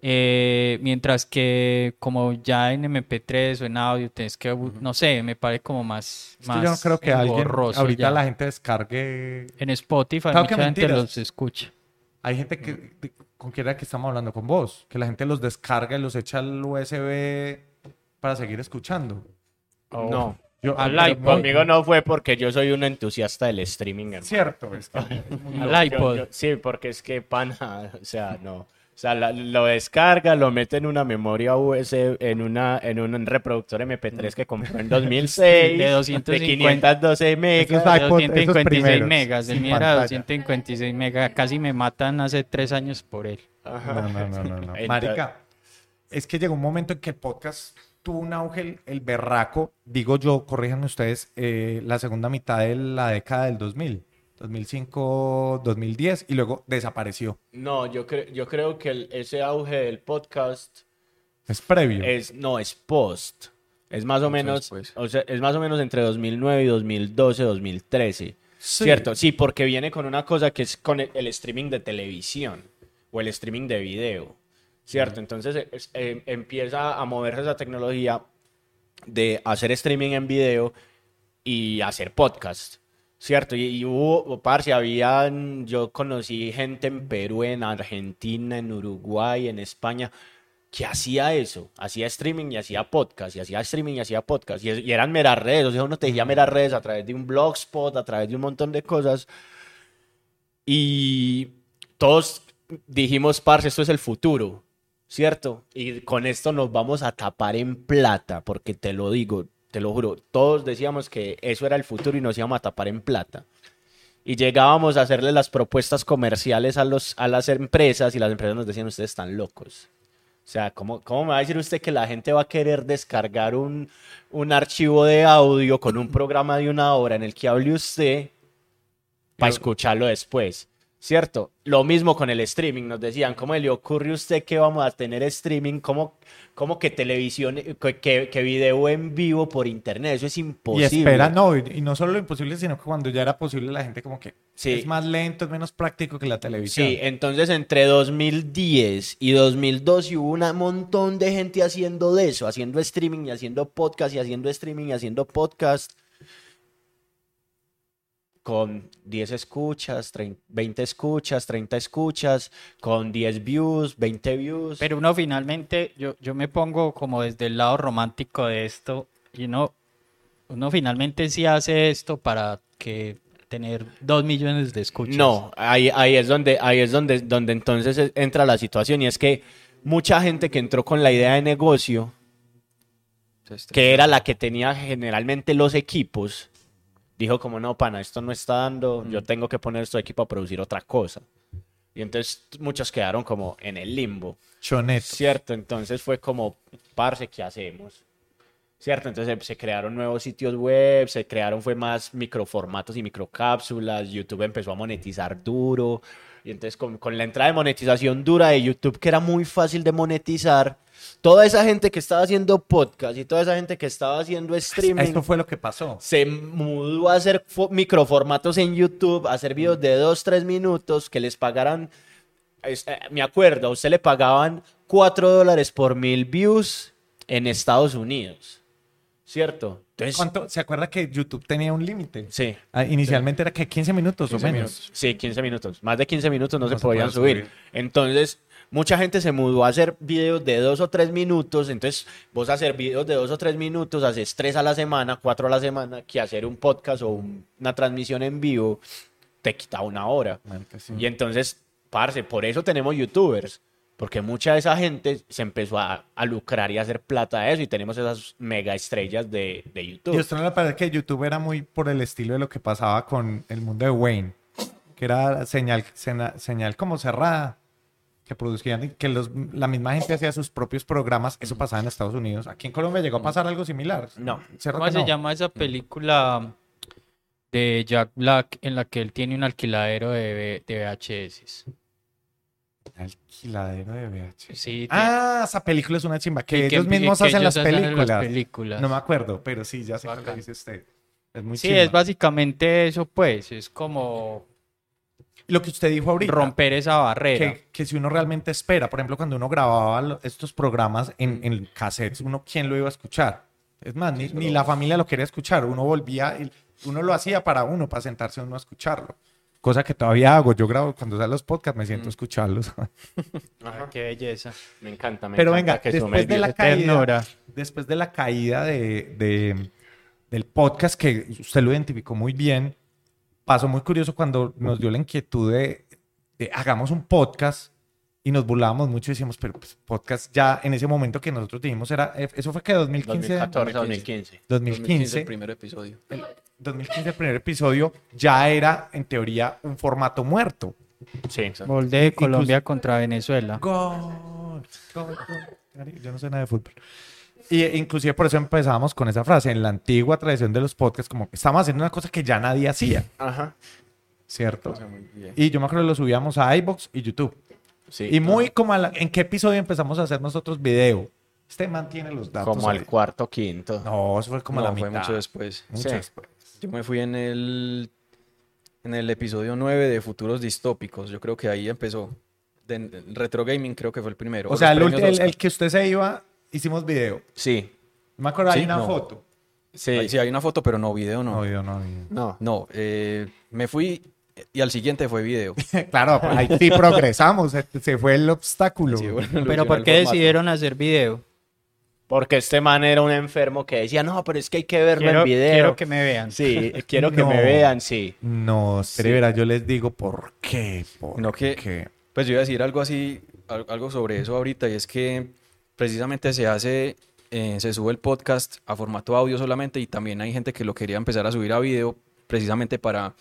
Eh, mientras que como ya en MP3 o en audio, tienes que, no sé, me parece como más, Es que yo no más creo que alguien, ahorita ya. la gente descargue. En Spotify Claro mucha gente los escucha. Hay gente que, de- con quién era que estamos hablando con vos, que la gente los descarga y los echa al USB para seguir escuchando. No, Yo, Al pero iPod. conmigo no fue porque yo soy un entusiasta del streaming. hermano. Cierto, es que- Al Yo- iPod. yo- sí, porque es que pana, o sea, no. O sea, la- lo descarga, lo mete en una memoria USB, en, una, en un reproductor MP3 que compró en 2006, De 250. 512 Esos megas. De iPod, esos 256 primeros, megas. El mío era pantalla. 256 megas. Casi me matan hace tres años por él. Ajá. No, no, no, no, no. Marica, es que llegó un momento en que el podcast tuvo un auge, el, el berraco, digo yo, corríjanme ustedes, eh, la segunda mitad de la década del 2000, 2005, 2010, y luego desapareció. No, yo, cre- yo creo que el- ese auge del podcast Es previo. es, no, es post. Es más o Mucho menos, después. o sea, es más o menos entre 2009 y 2012, 2013. Sí. ¿Cierto? Sí, porque viene con una cosa que es con el, el streaming de televisión o el streaming de video. ¿Cierto? Entonces es- eh, empieza a moverse esa tecnología de hacer streaming en video y hacer podcast. ¿Cierto? Y, y hubo, parce, habían, yo conocí gente en Perú, en Argentina, en Uruguay, en España, que hacía eso, hacía streaming y hacía podcast, y hacía streaming y hacía podcast, y, y eran meras redes, o sea, uno te decía meras redes a través de un blogspot, a través de un montón de cosas, y todos dijimos, parce, esto es el futuro, ¿cierto? Y con esto nos vamos a tapar en plata, porque te lo digo, te lo juro, todos decíamos que eso era el futuro y nos íbamos a tapar en plata. Y llegábamos a hacerle las propuestas comerciales a, los, a las empresas y las empresas nos decían, ustedes están locos. O sea, ¿cómo, ¿cómo me va a decir usted que la gente va a querer descargar un, un archivo de audio con un programa de una hora en el que hable usted para escucharlo después? ¿Cierto? Lo mismo con el streaming. Nos decían, ¿cómo le ocurre a usted que vamos a tener streaming? ¿Cómo, cómo que televisión, que, que, video en vivo por internet? Eso es y imposible. espera, no, y, y no solo lo imposible, sino que cuando ya era posible, la gente como que Sí. es más lento, es menos práctico que la televisión. Sí, entonces entre 2010 y 2012 hubo un montón de gente haciendo de eso, haciendo streaming y haciendo podcast y haciendo streaming y haciendo podcast con 10 escuchas, 30 20 escuchas, 30 escuchas, con 10 views, 20 views. Pero uno finalmente, yo, yo me pongo como desde el lado romántico de esto y uno, uno finalmente sí hace esto para que tener dos millones de escuchas. No, ahí, ahí es donde, ahí es donde, donde entonces e- entra la situación y es que mucha gente que entró con la idea de negocio que era la que tenía generalmente los equipos, dijo como no, pana, esto no está dando, yo tengo que poner esto aquí para producir otra cosa. Y entonces muchos quedaron como en el limbo, Choneto. ¿cierto? Entonces fue como, parce, ¿qué hacemos? ¿Cierto? Entonces se crearon nuevos sitios web, se crearon fue más microformatos y microcápsulas, YouTube empezó a monetizar duro, y entonces con, con la entrada de monetización dura de YouTube, que era muy fácil de monetizar, toda esa gente que estaba haciendo podcast y toda esa gente que estaba haciendo streaming Esto fue lo que pasó. se mudó a hacer fo- microformatos en YouTube, a hacer videos de 2, 3 minutos que les pagaran, eh, me acuerdo, a usted le pagaban 4 dólares por mil views en Estados Unidos. ¿Cierto? Entonces, ¿Cuánto? ¿Se acuerda que YouTube tenía un límite? sí, Ah, inicialmente era que 15 minutos 15 o menos. minutos. sí, 15 minutos. Más de 15 minutos no, No se se podían subir. subir. Entonces, mucha gente se mudó a hacer videos de dos o tres minutos. Entonces, vos hacer videos de dos o tres minutos, haces tres a la semana, cuatro a la semana, que hacer un podcast o un- una transmisión en vivo te quita una hora. Sí. Y entonces, parce, por eso tenemos youtubers. Porque mucha de esa gente se empezó a, a lucrar y a hacer plata de eso. Y tenemos esas mega estrellas de, de ¿Y YouTube. usted no le parece que YouTube era muy por el estilo de lo que pasaba con el mundo de Wayne? Que era señal, sena- señal como cerrada, que producían, que los, la misma gente hacía sus propios programas. Eso pasaba en Estados Unidos. Aquí en Colombia llegó a pasar algo similar. No. ¿Cierto ¿Cómo se no? llama esa película de Jack Black en la que él tiene un alquiladero de, de VHS? Alquiladero de VH. Sí, Ah, esa película es una chimba. Que ellos mismos que hacen, ellos las, películas. películas. No me acuerdo, pero sí, ya sé cuál Bacán. dice usted. Es muy Sí, chimba. es básicamente eso, pues. Es como Lo que usted dijo ahorita. romper esa barrera. que, que si uno realmente espera, por ejemplo, cuando uno grababa lo- estos programas en, en cassettes, uno quién lo iba a escuchar. Es más, ni, ni la familia lo quería escuchar. Uno volvía, uno lo hacía para uno, para sentarse uno a escucharlo. Cosa que todavía hago. Yo grabo cuando salen los podcasts, me siento a escucharlos. Ay, qué belleza. Me encanta, me Pero encanta venga, que después de la caída, después de la caída de, de- del podcast que usted lo identificó muy bien, pasó muy curioso cuando nos dio la inquietud de, de hagamos un podcast y nos burlábamos mucho y decíamos, pero pues, podcast ya en ese momento que nosotros dijimos era, eh, eso fue que 2015, 2014, 2015. 2015, el primer episodio. 2015 el primer episodio ya era en teoría un formato muerto. Sí. Gol de Incluso- Colombia contra Venezuela. Gol, gol, gol. Yo no sé nada de fútbol. Y eh, inclusive por eso empezamos con esa frase, en la antigua tradición de los podcasts, como que estábamos haciendo una cosa que ya nadie hacía, Ajá. ¿cierto? Y yo me acuerdo que lo subíamos a iBox y YouTube. Sí. Y muy como a la- en qué episodio empezamos a hacer nosotros video. Este man tiene los datos. Como al cuarto, quinto. No, eso fue como a No, la fue mitad. mucho después. Mucho Sí. después. Yo me fui en el, en el episodio 9 de Futuros Distópicos. Yo creo que ahí empezó. De, de- Retro Gaming creo que fue el primero. O sea, el, el- el que usted se iba, hicimos video. Sí. Me acuerdo, hay Sí, una no. foto. Sí. Ahí sí hay una foto, pero no video, No, no. video, no, video. No. No, eh, me fui y al siguiente fue video. Claro, ahí sí progresamos. se- Se fue el obstáculo. Sí, bueno, Pero ¿por qué decidieron hacer video? Porque este man era un enfermo que decía, no, pero es que hay que verlo Quiero, en video. quiero que me vean. Sí, quiero que No. me vean, sí. No, espere, Sí. yo les digo por qué. ¿Por No que- qué? Pues yo iba a decir algo así, al- algo sobre eso ahorita, y es que precisamente se hace, eh, se sube el podcast a formato audio solamente, y también hay gente que lo quería empezar a subir a video, precisamente para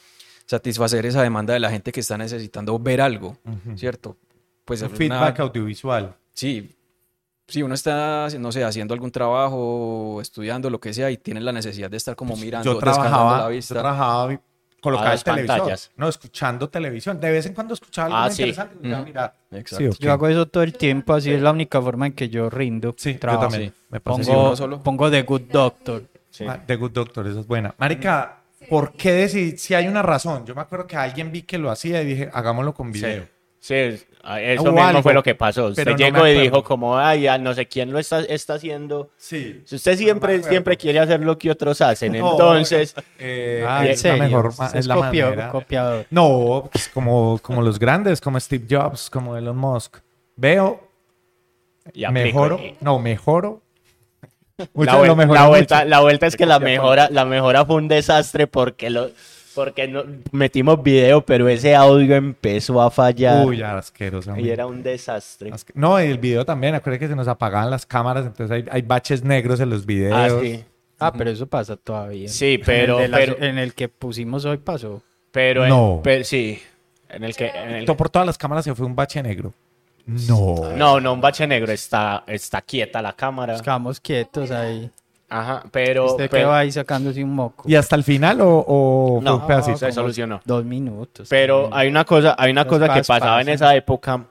satisfacer esa demanda de la gente que está necesitando ver algo. ¿cierto? Pues Un una- feedback audiovisual. Sí, sí, uno está, no sé, haciendo algún trabajo, estudiando, lo que sea, y tiene la necesidad de estar como mirando, Yo descansando trabajaba, la yo vista. trabajaba vi- colocaba el televisor. pantallas. No, escuchando televisión. De vez en cuando escuchaba algo Ah, sí. interesante. y ya, Ujú. mira. Exacto. Sí. Yo hago eso todo el tiempo, así es la única forma en que yo rindo. Sí, yo trabajo. también. Me Pongo, solo. pongo The Good Doctor. Sí. Ah, The Good Doctor, esa es buena. Marica, ¿por qué decir si hay una razón? Yo me acuerdo que alguien vi que lo hacía y dije, hagámoslo con video. Sí, eso Hubo mismo algo, fue lo que pasó. Usted pero no me llegó y dijo como, ay, no sé quién lo está, está haciendo. Sí. Si usted siempre, siempre quiere hacer lo que otros hacen, No, entonces... Eh, Ah, ¿en es la mejor es la copio- manera. copiador. No, pues, como, como los grandes, como Steve Jobs, como Elon Musk. Veo, y mejoro, Y- no, mejoro. Mucho La, vuelta, la vuelta es que la mejora, la mejora fue un desastre porque lo, porque no, metimos video, pero ese audio empezó a fallar Uy, asqueroso. y era un desastre. Asque- No, y el video también, acuérdate que se nos apagaban las cámaras, entonces hay, hay baches negros en los videos. Ah, sí. Ah, pero eso pasa todavía. Sí, pero, en, el de la- pero, en el que pusimos hoy pasó. pero, en- No. pero sí, en el que, en el- Por todas las cámaras se fue un bache negro. No. no, no, un bache negro, está, está quieta la cámara. Quedamos quietos ahí. Ajá, pero, Usted pero- quedó ahí sacándose un moco. ¿Y hasta el final o, o fue no, un pedacito? se solucionó. Dos minutos. Pero también. hay una cosa, hay una Los cosa que pas- pasaba en pasan. esa época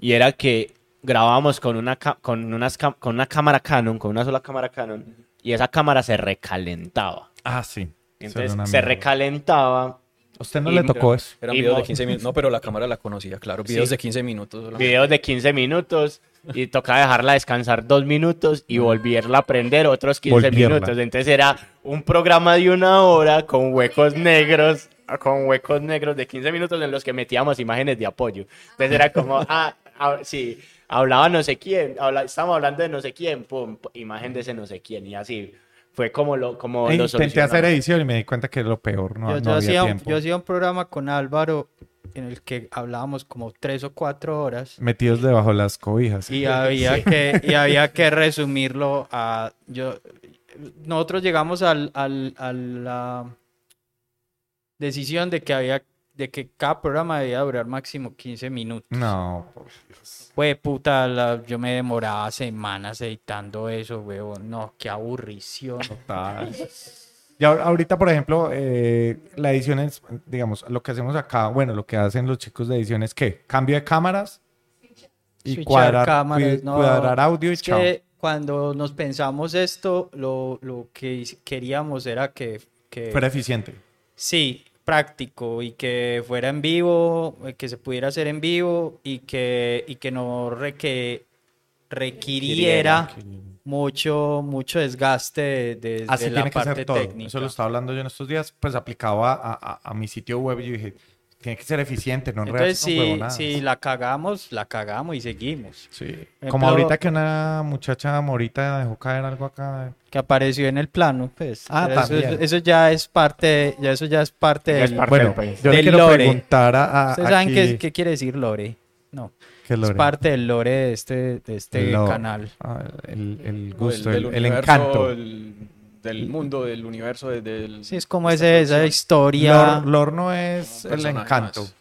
y era que grabábamos con una, con, unas con una cámara Canon, con una sola cámara Canon, y esa cámara se recalentaba. Ah, sí. Entonces se recalentaba ¿A usted no Y- le tocó eso? Eran videos de 15 minutos. No, pero la cámara la conocía, claro. Videos Sí. de 15 minutos. solamente. Videos de 15 minutos y toca dejarla descansar dos minutos y volverla a prender otros 15 Volverla. minutos. Entonces era un programa de una hora con huecos negros, con huecos negros de 15 minutos en los que metíamos imágenes de apoyo. Entonces era como, ah, ah, sí, hablaba no sé quién, habla, estábamos hablando de no sé quién, pum, imagen de ese no sé quién y así. Fue como lo, como E lo intenté hacer edición y me di cuenta que era lo peor, no, yo, no yo había hacía, un- tiempo. yo hacía un programa con Álvaro en el que hablábamos como tres o cuatro horas Metidos debajo de las cobijas. y había que, y había que resumirlo a... Yo, nosotros llegamos al, al- a la decisión de que había de que cada programa debía durar máximo 15 minutos. No, por Dios. Fue puta, la- yo me demoraba semanas editando eso, weón. No, qué aburrición. Total. Y ahor- ahorita, por ejemplo, eh, la edición es, digamos, lo que hacemos acá, bueno, lo que hacen los chicos de edición es que cambio de cámaras y Switchar cuadrar, cámaras, no, cuadrar audio y Es chao. que cuando nos pensamos esto, lo, lo que queríamos era que, que Fuera eficiente. sí, práctico y que fuera en vivo, eh, que se pudiera hacer en vivo y que, y que no re- que requiriera mucho, mucho desgaste de, de- Así de la tiene que parte ser todo. técnica. Eso lo estaba hablando yo en estos días, pues aplicado a, a- a mi sitio web y yo dije, tiene que ser eficiente, no Entonces, si, si la cagamos, la cagamos y seguimos. Sí. Ejemplo- Como ahorita que una muchacha morita dejó caer algo acá. Que apareció en el plano, pues. Ah, pero eso, también. eso ya es parte, ya eso ya es parte Ya es del... parte Bueno, del país. yo le quiero lore. preguntar a, a ¿Ustedes saben aquí- qué, qué quiere decir lore? No, qué es parte del lore de este, de este canal. Ah, el, gusto, del el, el universo, encanto. el- del mundo, del universo, de- del... Sí, es como ese, esa historia. Lore, lore no es el encanto. más.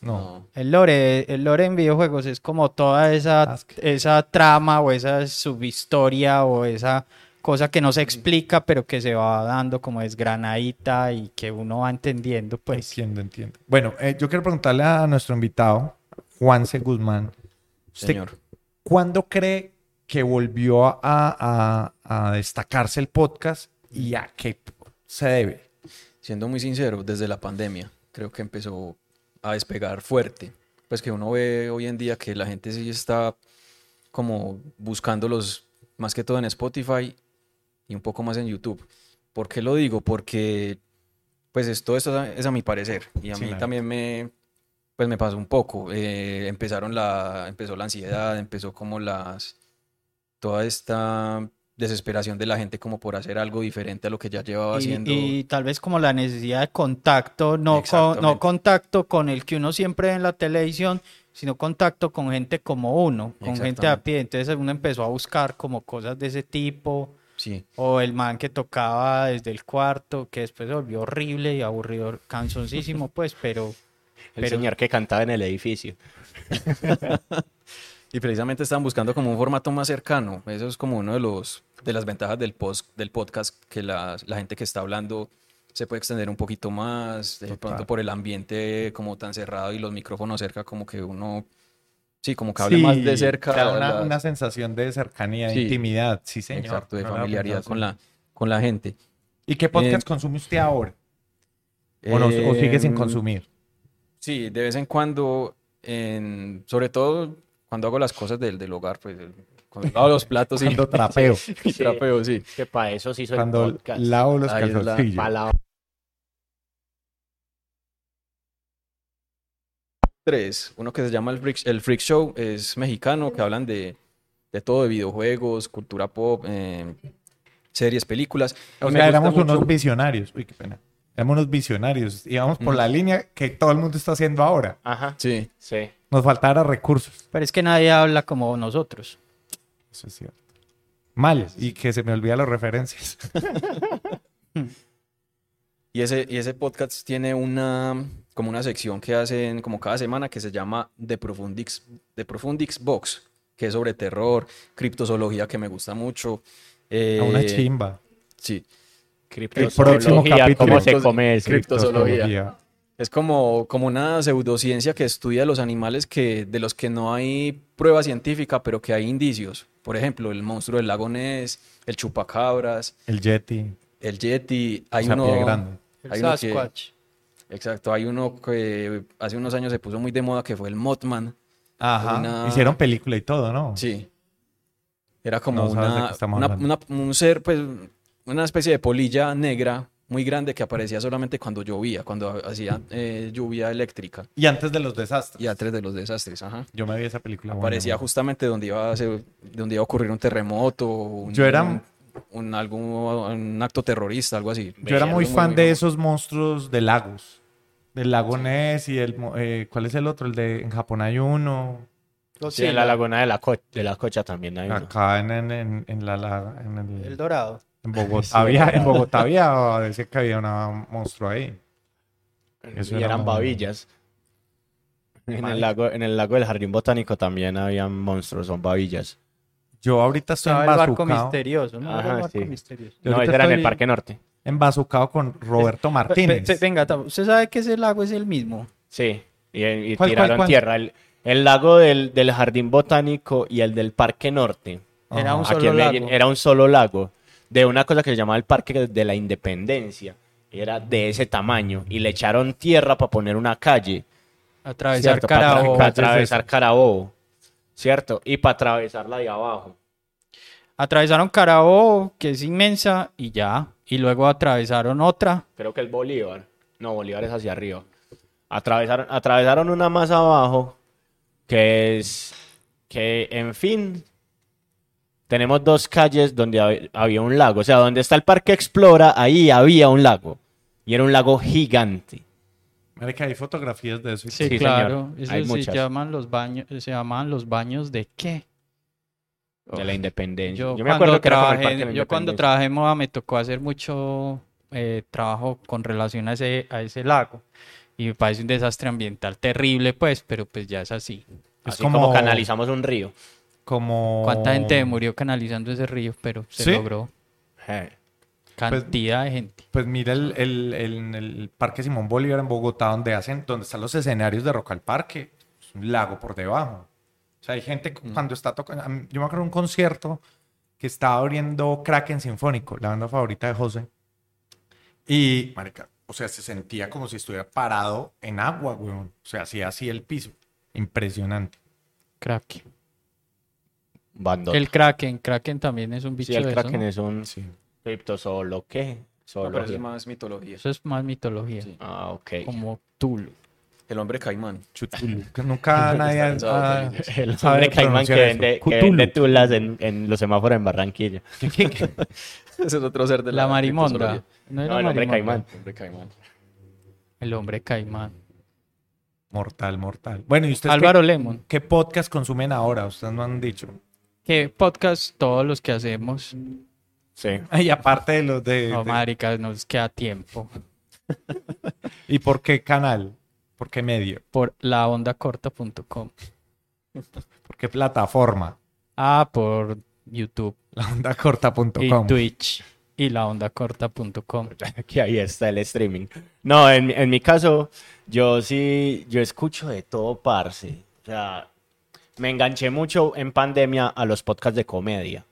No. El lore, el lore en videojuegos es como toda esa, esa trama o esa subhistoria o esa cosa que no se explica pero que se va dando como desgranadita y que uno va entendiendo pues. Entiendo, entiendo. Bueno, eh, yo quiero preguntarle a nuestro invitado, Juan C. Guzmán. ¿Usted Señor. cuándo cree que volvió a, a- a destacarse el podcast y a qué se debe? Siendo muy sincero, desde la pandemia creo que empezó a despegar fuerte. Pues que uno ve hoy en día que la gente sí está como buscándolos más que todo en Spotify y un poco más en YouTube. ¿Por qué lo digo? Porque pues es- todo esto es a mi parecer y a Sí, mí claro. también me pues me pasó un poco. Eh, empezaron la empezó la ansiedad, empezó como las toda esta desesperación de la gente como por hacer algo diferente a lo que ya llevaba Y, haciendo. y tal vez como la necesidad de contacto, no, con- no contacto con el que uno siempre ve en la televisión, sino contacto con gente como uno, con gente a pie. Entonces uno empezó a buscar como cosas de ese tipo, Sí. o el man que tocaba desde el cuarto, que después se volvió horrible y aburrido, canzoncísimo pues, pero El pero- señor que cantaba en el edificio. Y precisamente están buscando como un formato más cercano. Eso es como uno de los de las ventajas del post, del podcast, que la, la gente que está hablando se puede extender un poquito más, de pronto por el ambiente como tan cerrado y los micrófonos cerca, como que uno, sí, como que hable Sí, más de cerca. da una, las- una sensación de cercanía, de Sí. intimidad. Sí, señor. exacto, de No familiaridad pensado con la, con la gente. ¿Y qué podcast Eh, consume usted ahora? ¿O, no- o sigue sin Em, consumir? Sí, de vez en cuando, en- sobre todo cuando hago las cosas del, del hogar, pues cuando lavo los platos y, Cuando trapeo. y trapeo, sí. Que para eso sí soy Cuando podcast. lavo los Ahí es la- calzoncillos. La- tres. Uno que se llama el Freak, el Freak Show, es mexicano, que hablan de, de todo, de videojuegos, cultura pop, eh, series, películas. O sea, éramos mucho- unos visionarios. Uy, qué pena. Éramos unos visionarios. Íbamos por Mm. la línea que todo el mundo está haciendo ahora. Ajá, Sí, sí. Nos faltara recursos. pero es que nadie habla como nosotros. Eso es cierto. Mal. Y que se me olvidan las referencias. y ese, y ese podcast tiene una, como una sección que hacen como cada semana que se llama The Profundix, The Profundix Box, que es sobre terror, criptozoología, que me gusta mucho. A una eh, chimba. Sí, próximo capítulo. ¿Cómo se come eso? criptozoología. Es como, como una pseudociencia que estudia los animales que, de los que no hay prueba científica, pero que hay indicios. Por ejemplo, el monstruo del lago Ness, el chupacabras, El Yeti. el yeti. O Hay sea, uno, pie grande. El hay uno que- Sasquatch. Exacto, hay uno que hace unos años se puso muy de moda que fue el Mothman. Ajá. Una- Hicieron película y todo, ¿no? Sí. Era como No una- un ser, pues, una especie de polilla negra muy grande que aparecía solamente cuando llovía, cuando hacía eh, lluvia eléctrica. Y antes de los desastres. Y antes de los desastres, ajá. Yo me vi esa película. Aparecía buena. justamente donde iba a, ser- donde iba a ocurrir un terremoto, un, Yo era- un, un- algún, un acto terrorista, algo así. Yo era muy fan de esos monstruos de lagos. Del lago Ness y el... mo- eh, ¿Cuál es el otro? El de... En Japón hay uno. Sí, en la laguna de la, Co- de la Cocha también hay uno. Acá en, en, en, en la, la- en, el- El dorado. En Bogotá había, en Bogotá había, decía que había una monstruo ahí. Eso y era eran babillas. En el, lago, en el lago del Jardín Botánico también habían monstruos, son babillas. Yo ahorita estoy Estaba el barco misterioso, ¿no? Era Ajá, el barco sí. misterioso. No, ese era en el Parque Norte. embazucado con Roberto Martínez. Ve- ve- Venga, ¿usted sabe que ese lago es el mismo? Sí, y, y ¿Cuál, tiraron cuál, cuál? tierra. El, el lago del, del Jardín Botánico y el del Parque Norte. Era un solo en Medellín lago. era un solo lago. De una cosa que se llamaba el Parque de la Independencia. Era de ese tamaño. Y le echaron tierra para poner una calle. Atravesar ¿cierto? Carabobo. para atravesar Carabobo. ¿Cierto? Y para atravesarla de abajo. Atravesaron Carabobo, que es inmensa, y ya. Y luego atravesaron otra. Creo que es Bolívar. No, Bolívar es hacia arriba. Atravesaron, atravesaron una más abajo, que es que, en fin, tenemos dos calles donde hab- había un lago. O sea, donde está el Parque Explora, ahí había un lago. Y era un lago gigante. Marica, hay fotografías de eso. Sí, Sí, claro. señor. Eso Hay se muchas. llaman los baños, se llaman los baños de qué? De la Independencia. Yo, Yo, me cuando acuerdo que era como el trabajé, Parque de la yo cuando trabajé en moda me tocó hacer mucho eh, trabajo con relación a ese, a ese lago. Y me parece un desastre ambiental terrible, pues, pero pues ya es así. Es Así como... canalizamos un río. Como... ¿Cuánta gente murió canalizando ese río? Pero se ¿Sí? logró. Cantidad de gente. Pues mira el, el, el- el Parque Simón Bolívar en Bogotá, donde hacen, donde están los escenarios de Rock al Parque. Es un lago por debajo. O sea, hay gente que cuando está tocando. Yo me acuerdo de un concierto que estaba abriendo Kraken Sinfónico, la banda favorita de José. Y, marica, o sea, se sentía como si estuviera parado en agua, weón. O sea, hacía así el piso. Impresionante. Kraken. Bandota. El Kraken. Kraken también es un bicho Sí, el de eso, Kraken ¿no? es un Sí. criptozoolo. ¿Qué? No, pero eso es más mitología. Eso es más mitología. Sí. Ah, ok. Como Tulu. El hombre caimán. Chutulu. Que nunca nadie ha- El hombre caimán que eso. vende, que vende tulas en, en los semáforos en Barranquilla. Ese es otro ser de la, La marimonda. No, era No, el hombre caimán. El hombre caimán. El hombre caimán. Mortal, mortal. Bueno, ¿y ustedes Álvaro qué, Lemon. qué podcast consumen ahora? Ustedes no han dicho. ¿Qué podcast todos los que hacemos? Sí. Y aparte de los de... No, de- nos queda tiempo. ¿Y por qué canal? ¿Por qué medio? Por laondacorta.com. ¿Por qué plataforma? Ah, por YouTube y Laondacorta.com. Twitch y laondacorta.com. Que ahí está el streaming. No, en, en mi caso, yo sí, yo escucho de todo, parce. O sea, me enganché mucho en pandemia a los podcasts de comedia.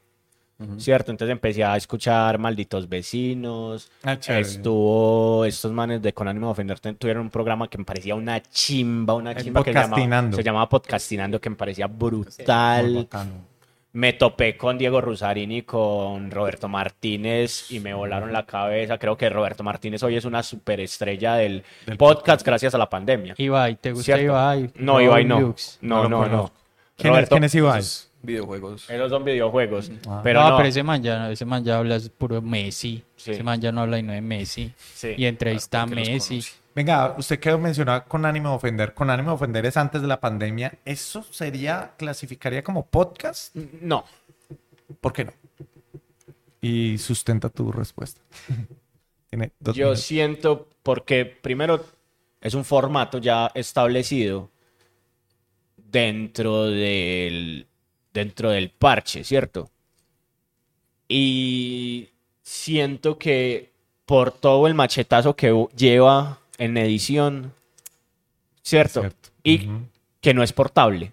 ¿Cierto? Entonces empecé a escuchar Malditos Vecinos. Ah. Estuvo estos manes de Con ánimo de ofenderte tuvieron un programa que me parecía una chimba, una El chimba que se llamaba, Podcastinando. se llamaba Podcastinando, que me parecía brutal. Me topé con Diego Rusarini y con Roberto Martínez y me volaron la cabeza. Creo que Roberto Martínez hoy es una superestrella del, Del podcast gracias a la pandemia. Ibai, ¿te gusta ¿Cierto? Ibai? No, Ibai no. Lux. No, No no, no. ¿Quién, es, Roberto- quién es Ibai? Esos videojuegos. Esos son videojuegos. Ah. Pero no, no. pero ese man ya, ese man ya habla es puro Messi. Sí. Ese man ya no habla y no de Messi. Sí. Y entrevista a Messi. Venga, usted que mencionaba con ánimo de ofender. Con ánimo de ofender es antes de la pandemia. ¿Eso sería, clasificaría como podcast? No. ¿Por qué no? Y sustenta tu respuesta. Tiene dos Yo minutos. siento porque primero es un formato ya establecido dentro del dentro del parche, ¿cierto? Y siento que por todo el machetazo que lleva en edición, ¿cierto? Cierto. Y que no es portable.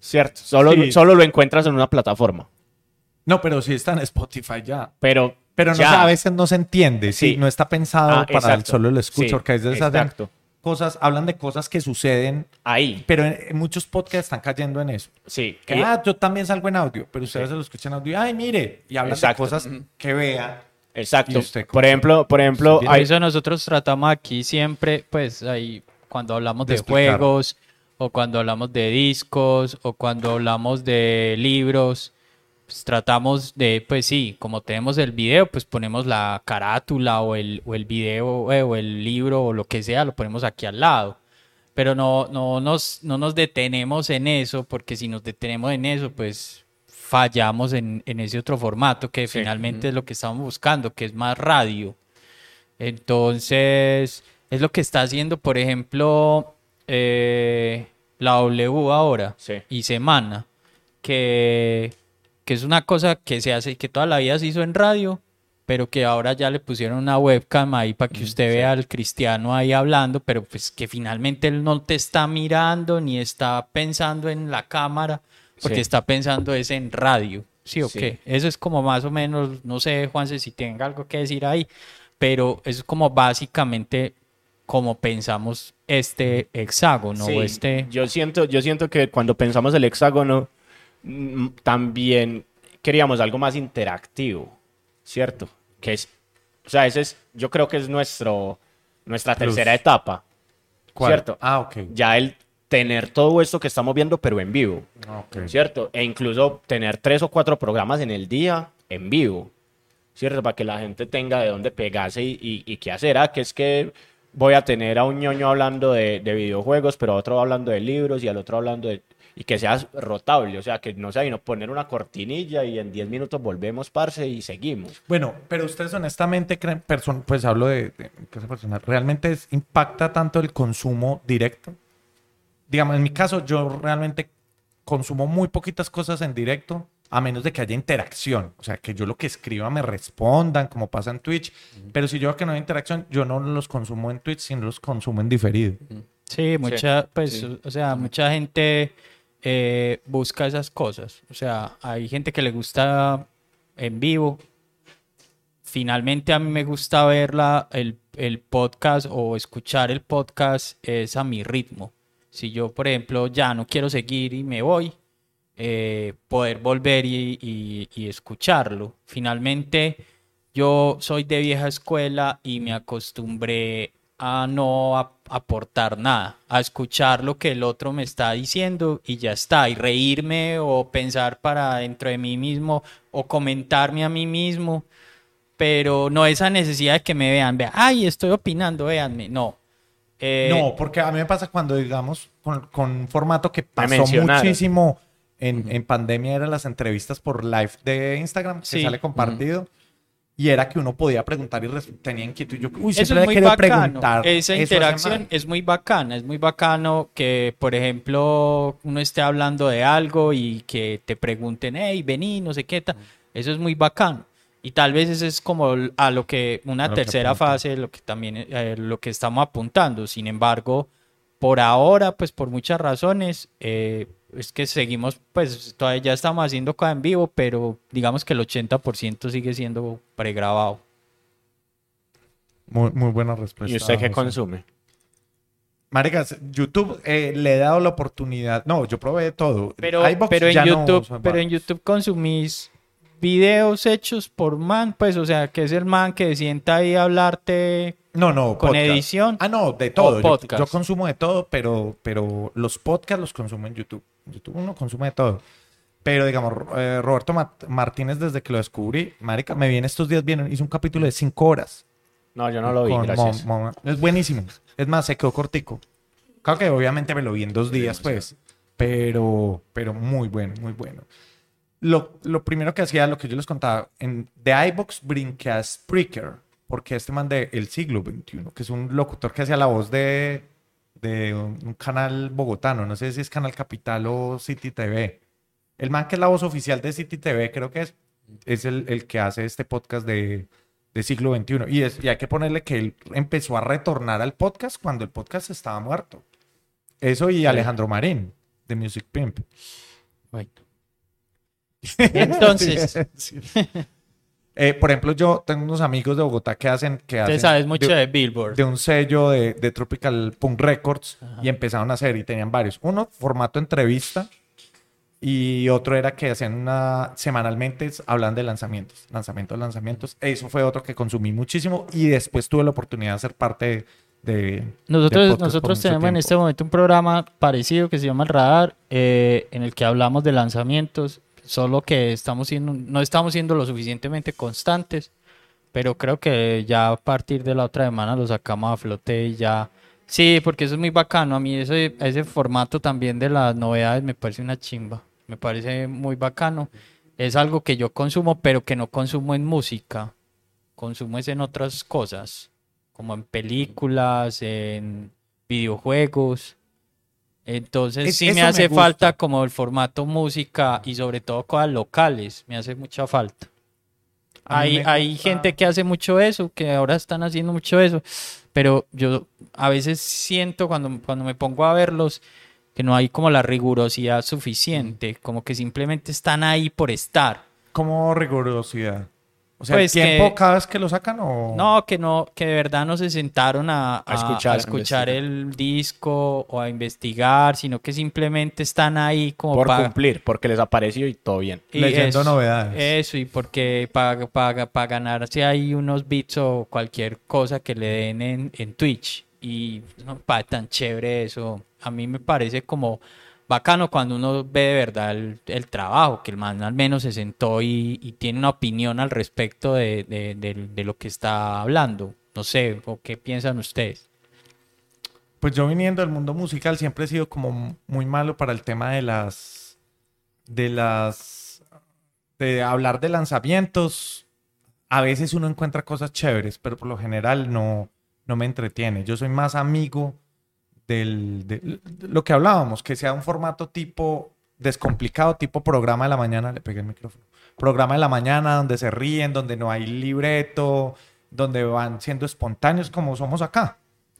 ¿Cierto? Solo, Sí. solo lo encuentras en una plataforma. No, pero sí está en Spotify ya. Pero Pero no, a veces no se entiende, sí, Sí. no está pensado Ah, para el solo lo escucho, Sí, porque a veces hacen exacto. Cosas, hablan de cosas que suceden, Ahí, pero en, en muchos podcasts están cayendo en eso. sí. Que, Y- ah, yo también salgo en audio, pero ustedes se lo escuchan en audio, ay, mire, y hablan Exacto. de cosas que vean. exacto. ¿Y usted cómo- Por ejemplo, por ejemplo, hay, eso nosotros tratamos aquí siempre, pues ahí cuando hablamos De de, juegos, o cuando hablamos de discos, o cuando hablamos de libros, pues tratamos de, pues sí, como tenemos el video, pues ponemos la carátula o el, o el video eh, o el libro o lo que sea, lo ponemos aquí al lado. Pero no, no, nos, no nos detenemos en eso, porque si nos detenemos en eso, pues fallamos en, en ese otro formato que Sí. finalmente es lo que estamos buscando, que es más radio. Entonces, es lo que está haciendo, por ejemplo, eh, la W ahora Sí. y Semana, que, que es una cosa que se hace, que toda la vida se hizo en radio, pero que ahora ya le pusieron una webcam ahí para que usted vea al cristiano ahí hablando, pero pues que finalmente él no te está mirando ni está pensando en la cámara, porque Sí. está pensando es en radio. ¿Sí o Sí. qué? Eso es como más o menos, no sé, Juanse, si tenga algo que decir ahí, pero es como básicamente como pensamos este hexágono Sí, este... yo siento, yo siento que cuando pensamos el hexágono, mm, también queríamos algo más interactivo, ¿cierto? Que es, o sea, ese es, yo creo que es nuestro, nuestra Plus. tercera etapa, ¿Cuál? ¿cierto? Ah, ok. Ya el tener todo esto que estamos viendo, pero en vivo, Ok. ¿cierto? E incluso tener tres o cuatro programas en el día en vivo, ¿cierto? Para que la gente tenga de dónde pegarse y, y, y qué hacer. Ah, que es que voy a tener a un ñoño hablando de, de videojuegos, pero a otro hablando de libros y al otro hablando de... Y que sea rotable, o sea, que no sea, y no poner una cortinilla y en 10 minutos volvemos, parce, y seguimos. Bueno, pero ustedes honestamente creen, person- pues hablo de, de mi caso personal, ¿realmente es- impacta tanto el consumo directo? Digamos, en mi caso, yo realmente consumo muy poquitas cosas en directo, a menos de que haya interacción. O sea, que yo lo que escriba me respondan, como pasa en Twitch. Pero si yo veo que no hay interacción, yo no los consumo en Twitch, sino los consumo en diferido. Sí, mucha, pues, sí. o sea, mucha gente eh, busca esas cosas. O sea, hay gente que le gusta en vivo. Finalmente a mí me gusta ver la- el, el podcast o escuchar el podcast es a mi ritmo. Si yo, por ejemplo, ya no quiero seguir y me voy, eh, poder volver y, y- y escucharlo. Finalmente, yo soy de vieja escuela y me acostumbré a no ap- aportar nada, a escuchar lo que el otro me está diciendo y ya está, y reírme o pensar para dentro de mí mismo o comentarme a mí mismo, pero no esa necesidad de que me vean, vean, ay, estoy opinando, véanme, no. Eh, No, porque a mí me pasa cuando, digamos, con, con un formato que pasó muchísimo en, en pandemia, eran las entrevistas por live de Instagram, que Sí. sale compartido. Y era que uno podía preguntar y tenía inquietud. Yo, uy, Eso es muy bacano. preguntar. Esa interacción es muy bacana. Es muy bacano que, por ejemplo, uno esté hablando de algo y que te pregunten, hey, vení, no sé qué tal. Eso es muy bacano. Y tal vez eso es como a lo que una lo tercera fase, lo que también eh, lo que estamos apuntando. Sin embargo, por ahora, pues por muchas razones, eh, es que seguimos, pues todavía ya estamos haciendo cosas en vivo, pero digamos que el 80% sigue siendo pregrabado. Muy, muy buena respuesta. ¿Y usted qué José. consume? Maricas, YouTube eh, le he dado la oportunidad. No, yo probé de todo. Pero, iVoox pero en ya no YouTube, uso pero en. YouTube consumís videos hechos por man, pues, o sea, que es el man que sienta ahí a hablarte No, no, con podcast. edición. Ah, no, de todo. Yo- podcast. Yo, consumo de todo, pero, pero los podcasts los consumo en YouTube. YouTube uno consume de todo. Pero, digamos, eh, Roberto Martínez, desde que lo descubrí, marica, me viene estos días, viene, hizo un capítulo de cinco horas. No, yo no lo vi, gracias. Mo- Mo- es buenísimo. Es más, se quedó cortico. Claro que obviamente me lo vi en dos días, pues. Pero, pero muy bueno, muy bueno. Lo, lo primero que hacía, lo que yo les contaba, en, de iBox brinqué a Spreaker, porque este man de El Siglo XXI, que es un locutor que hacía la voz de, de un, un canal bogotano, no sé si es Canal Capital o City TV. El man que es la voz oficial de City TV, creo que es, es el, el que hace este podcast de, de siglo XXI. Y, es, y hay que ponerle que él empezó a retornar al podcast cuando el podcast estaba muerto. Eso y Alejandro Marín, de Music Pimp. Bueno. Entonces, Sí. Eh, por ejemplo, yo tengo unos amigos de Bogotá que hacen... Que Te hacen sabes mucho de, de Billboard. de un sello de, de Tropical Punk Records y empezaron a hacer y tenían varios. Uno, formato entrevista y otro era que hacían una semanalmente hablan de lanzamientos, lanzamientos, lanzamientos. Eso fue otro que consumí muchísimo y después tuve la oportunidad de ser parte de... de Nosotros, por nosotros tenemos en tiempo. este momento un programa parecido que se llama El Radar, eh, en el que hablamos de lanzamientos, solo que estamos siendo, no estamos siendo lo suficientemente constantes, pero creo que ya a partir de la otra semana lo sacamos a flote y ya... Sí, porque eso es muy bacano. A mí ese, ese formato también de las novedades me parece una chimba. Me parece muy bacano. Es algo que yo consumo, pero que no consumo en música. Consumo es en otras cosas como en películas, en videojuegos. Entonces Es- sí me hace me falta como el formato música y sobre todo cosas locales, me hace mucha falta. Hay, hay gente que hace mucho eso, que ahora están haciendo mucho eso, pero yo a veces siento cuando, cuando me pongo a verlos que no hay como la rigurosidad suficiente, como que simplemente están ahí por estar. ¿Cómo rigurosidad? O sea, Pues ¿el tiempo que- cada vez que lo sacan o...? No, que no, que de verdad no se sentaron a, a- escuchar, a el disco o a investigar, sino que simplemente están ahí como Por para cumplir, porque les apareció y todo bien. Leyendo novedades. Eso, y porque para para ganarse ahí unos bits o cualquier cosa que le den en, en Twitch. Y no pa, tan chévere eso. A mí me parece como bacano cuando uno ve de verdad el, trabajo, que el man al menos se sentó y, tiene una opinión al respecto de lo que está hablando. No sé, ¿o qué piensan ustedes? Pues yo viniendo del mundo musical siempre he sido como muy malo para el tema de las de las de hablar de lanzamientos. A veces uno encuentra cosas chéveres, pero por lo general no no me entretiene. Yo soy más amigo del de, lo que hablábamos, que sea un formato tipo descomplicado, tipo programa de la mañana, le pegué el micrófono. Programa de la mañana donde se ríen, donde no hay libreto, donde van siendo espontáneos como somos acá.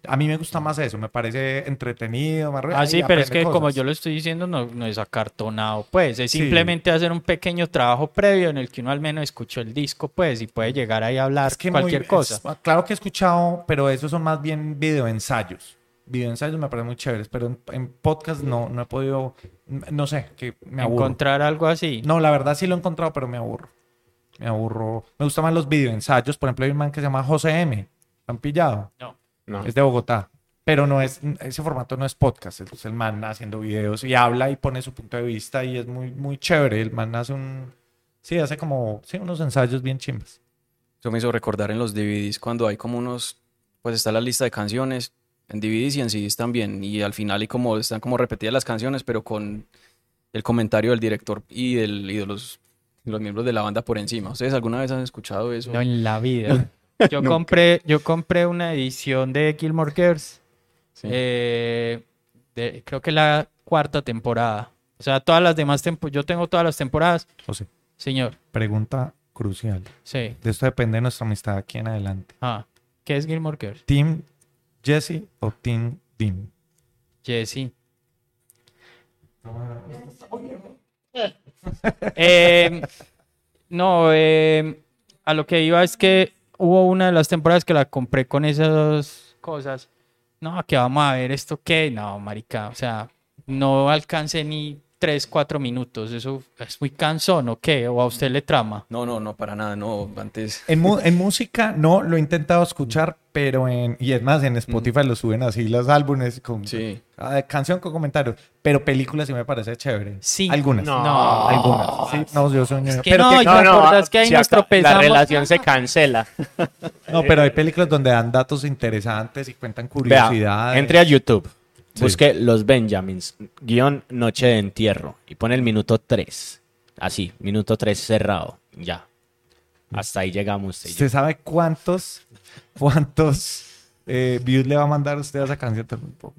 A mí me gusta más eso, me parece entretenido, más re- Ah, sí, pero es que como yo lo estoy diciendo, no, no es acartonado, pues, es Sí. simplemente hacer un pequeño trabajo previo en el que uno al menos escuchó el disco, pues, y puede llegar ahí a hablar Es que muy- cualquier es- cosa. claro que he escuchado, pero esos son más bien videoensayos. Videoensayos me parecen muy chéveres, pero en, en podcast no, no he podido, no sé, que me aburro. Encontrar algo así. No, la verdad sí lo he encontrado, pero me aburro. Me aburro. Me gustan más los videoensayos. Por ejemplo, hay un man que se llama José M. ¿Lo han pillado? No. No. Es de Bogotá. Pero no es, ese formato no es podcast. Es el man haciendo videos y habla y pone su punto de vista y es muy, muy chévere. El man hace un, sí, hace como, sí, unos ensayos bien chimbas. Eso me hizo recordar en los DVDs cuando hay como unos, pues está la lista de canciones en DVDs y en CDs también. Y al final y como están como repetidas las canciones, pero con el comentario del director y, del, y de los, los miembros de la banda por encima. ¿Ustedes alguna vez han escuchado eso? No, en la vida. Yo compré, yo compré una edición de Gilmore Girls. Sí. eh, de- creo que la cuarta temporada. O sea, todas las demás temporadas. Yo tengo todas las temporadas. José, Señor, pregunta crucial. sí. De esto depende de nuestra amistad aquí en adelante. Ah, ¿qué es Gilmore Girls? ¿Team Jesse o Team Dean? Jesse. Eh, no, eh, a lo que iba es que hubo una de las temporadas que la compré con esas cosas. No, que vamos a ver esto qué. No, marica, o sea, no alcancé ni 3, 4 minutos. Eso es muy cansón, ¿o qué? ¿O a usted le trama? No, no, no, para nada, no. Antes, En, en música no lo he intentado escuchar, pero en. Y es más, en Spotify lo suben así los álbumes con sí. ah, canción con comentarios. Pero películas sí me parece chévere. Sí. Algunas. No. Algunas. Sí, no, yo un ñoño. que pero no, que- ¿te acuerdas que ahí si nos? La relación se cancela. no, pero hay películas donde dan datos interesantes y cuentan Vea, curiosidades. entre a YouTube, Sí. busque Los Benjamins, guion Noche de Entierro, y pone el minuto 3. Así, minuto 3 cerrado. Ya. Hasta ahí llegamos. usted. ¿Usted sabe cuántos, cuántos eh, views le va a mandar usted a esa canción?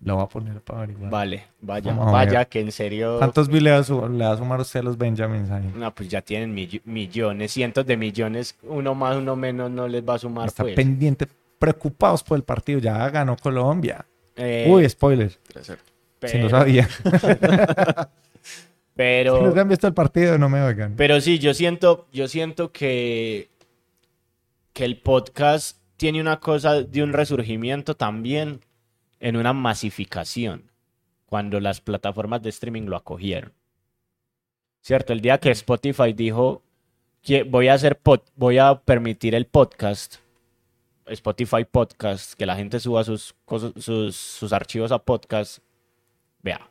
La voy a poner para averiguar. Vale, vaya, Vamos vaya, que en serio. ¿Cuántos views le va, a le va a sumar usted a los Benjamins ahí? No, pues ya tienen mill- millones, cientos de millones. Uno más, uno menos no les va a sumar. Está pues. pendiente, preocupados por el partido. Ya ganó Colombia. Eh, Uy, spoiler. Si pero, no sabía. Pero, Si no se han visto el partido, no me oigan. pero sí, yo siento, yo siento que que el podcast tiene una cosa de un resurgimiento también en una masificación, cuando las plataformas de streaming lo acogieron. ¿Cierto? El día que Spotify dijo que voy a hacer pod- voy a permitir el podcast, Spotify Podcast, que la gente suba sus, cosas- sus, sus archivos a podcast, vea,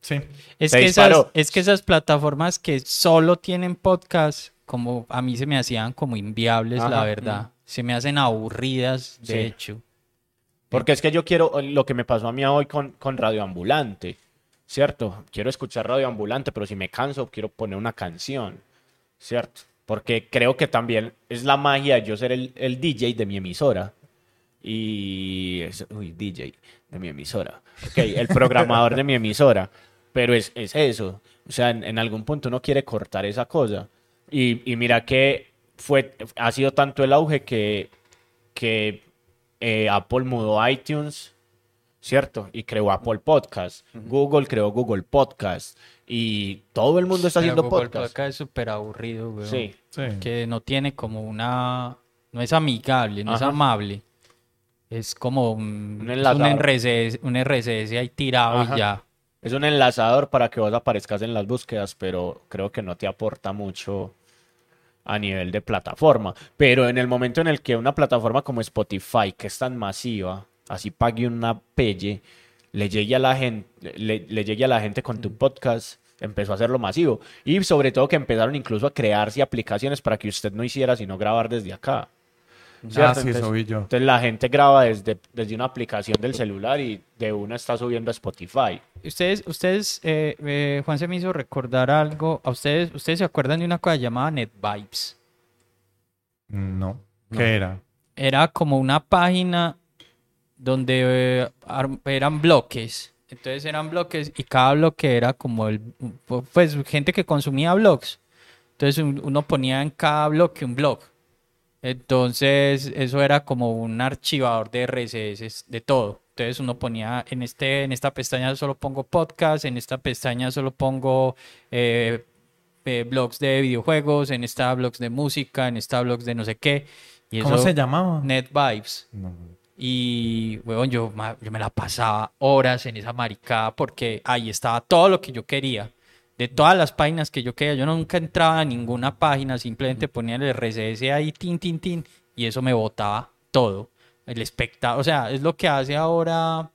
Sí. Es que, esas, es que esas plataformas que solo tienen podcast, como a mí se me hacían como inviables, la verdad. Se me hacen aburridas, de Sí. hecho. Porque es que yo quiero lo que me pasó a mí hoy con, con Radio Ambulante, ¿cierto? Quiero escuchar Radio Ambulante, pero si me canso, quiero poner una canción, ¿cierto? Porque creo que también es la magia yo ser el, el DJ de mi emisora. Y. uy, DJ de mi emisora. Ok, el programador de mi emisora. Pero es, es eso. O sea, en, en algún punto uno quiere cortar esa cosa. Y, y mira que fue, ha sido tanto el auge que, que eh, Apple mudó iTunes, ¿cierto? Y creó Apple Podcast. Google creó Google Podcast. Y todo el mundo está Pero haciendo Google podcast. Podcast es súper aburrido, weón. Sí. Sí. Que no tiene como una... No es amigable, no es amable. Es como un, Un es enlazador. RCS, un RCS ahí tirado Ajá. y ya. Es un enlazador para que vos aparezcas en las búsquedas, pero creo que no te aporta mucho a nivel de plataforma. Pero en el momento en el que una plataforma como Spotify, que es tan masiva, así pague una pelle, le llegue a la gente, le, le llegue a la gente con tu podcast, empezó a hacerlo masivo. Y sobre todo que empezaron incluso a crearse aplicaciones para que usted no hiciera sino grabar desde acá. Ah, sí, eso Entonces- vi yo. Entonces la gente graba desde, desde una aplicación del celular y de una está subiendo a Spotify. Ustedes, ustedes, eh, eh, Juan se me hizo recordar algo. ¿A ustedes, ustedes se acuerdan de una cosa llamada NetVibes? No. ¿Qué No. era? Era como una página donde eh, eran bloques. Entonces eran bloques y cada bloque era como el, pues gente que consumía blogs. Entonces un- uno ponía en cada bloque un blog. Entonces eso era como un archivador de RSS de todo. Entonces uno ponía en este, en esta pestaña solo pongo podcast, en esta pestaña solo pongo eh, eh, blogs de videojuegos, en esta blogs de música, en esta blogs de no sé qué. Y ¿Cómo eso- se llamaba? Net Vibes. No. Y, weón, yo, yo me la pasaba horas en esa maricada porque ahí estaba todo lo que yo quería. De todas las páginas que yo quería, yo nunca entraba a ninguna página, simplemente ponía el RSS ahí, tin, tin, tin, y eso me botaba todo. El espectador, o sea, es lo que hace ahora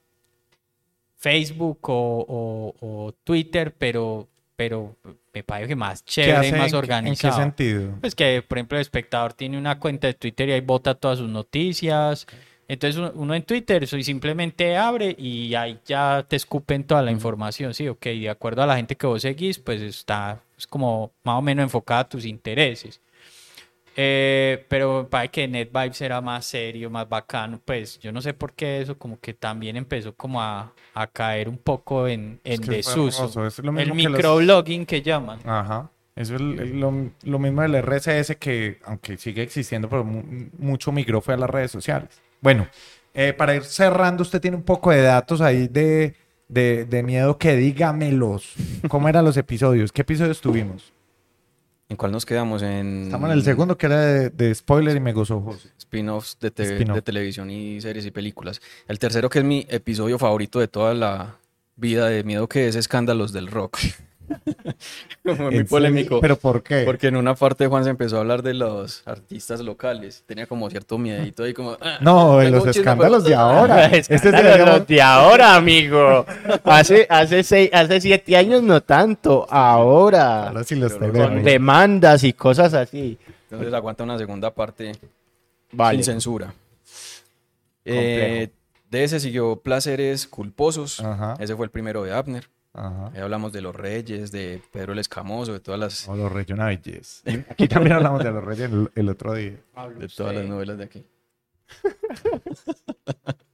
Facebook o, o- o Twitter, pero, pero me parece que más ¿Qué chévere y más ¿En qué- organizado. ¿En qué sentido? Pues que, por ejemplo, el espectador tiene una cuenta de Twitter y ahí bota todas sus noticias. Entonces uno, en Twitter eso, y simplemente abre y ahí ya te escupen toda la información. Sí, ok, de acuerdo a la gente que vos seguís, pues está es como más o menos enfocada a tus intereses. Eh, pero parece que NetVibes era más serio, más bacano. Pues yo no sé por qué eso como que también empezó como a, a caer un poco en, Es en que fue desuso. es lo El mismo que los- microblogging que llaman. Ajá. Eso es el- lo, lo mismo del RSS que, aunque sigue existiendo, pero mu- mucho migró fue a las redes sociales. Bueno, eh, para ir cerrando, usted tiene un poco de datos ahí de, de, de miedo que dígamelos. ¿Cómo eran los episodios? ¿Qué episodios tuvimos? ¿En cuál nos quedamos? En Estamos en el segundo que era de, de spoiler y me gozó José. spin-offs de, te- de televisión y series y películas. El tercero, que es mi episodio favorito de toda la vida de miedo, que es Escándalos del Rock. Muy ¿En polémico. ¿Pero por qué? Porque en una parte Juan se empezó a hablar de los artistas locales. Tenía como cierto miedito ahí como... ah, No, de los escándalos de ahora. Este es Escándalos digamos, de ahora, amigo. Hace, hace, seis, hace siete años no tanto, ahora. ahora sí los. Con demandas y cosas así. Entonces aguanta una segunda parte Vale. sin censura. Eh, de ese siguió Placeres Culposos. Ajá. Ese fue el primero de Abner. Ajá. Ahí hablamos de los Reyes, de Pedro el Escamoso, de todas las, O los Reyes. Aquí también hablamos de los Reyes el, el otro día. de todas las novelas de aquí.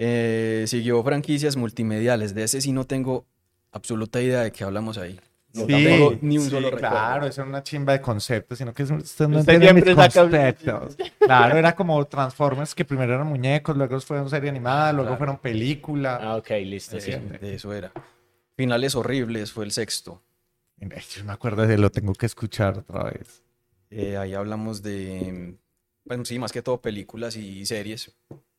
Eh, siguió franquicias multimediales. De ese sí no tengo absoluta idea de qué hablamos ahí. No Sí, ni un sí, solo recuerdo. Claro, eso era una chimba de conceptos, sino que es- usted no Usted entiende mis conceptos. Claro, era como Transformers, que primero eran muñecos, luego fueron serie animada, luego Claro. fueron película. Ah, ok, listo. Sí, eso era. Finales horribles fue el sexto. Yo me acuerdo de lo tengo que escuchar otra vez. Eh, ahí hablamos de, pues sí, más que todo películas y series,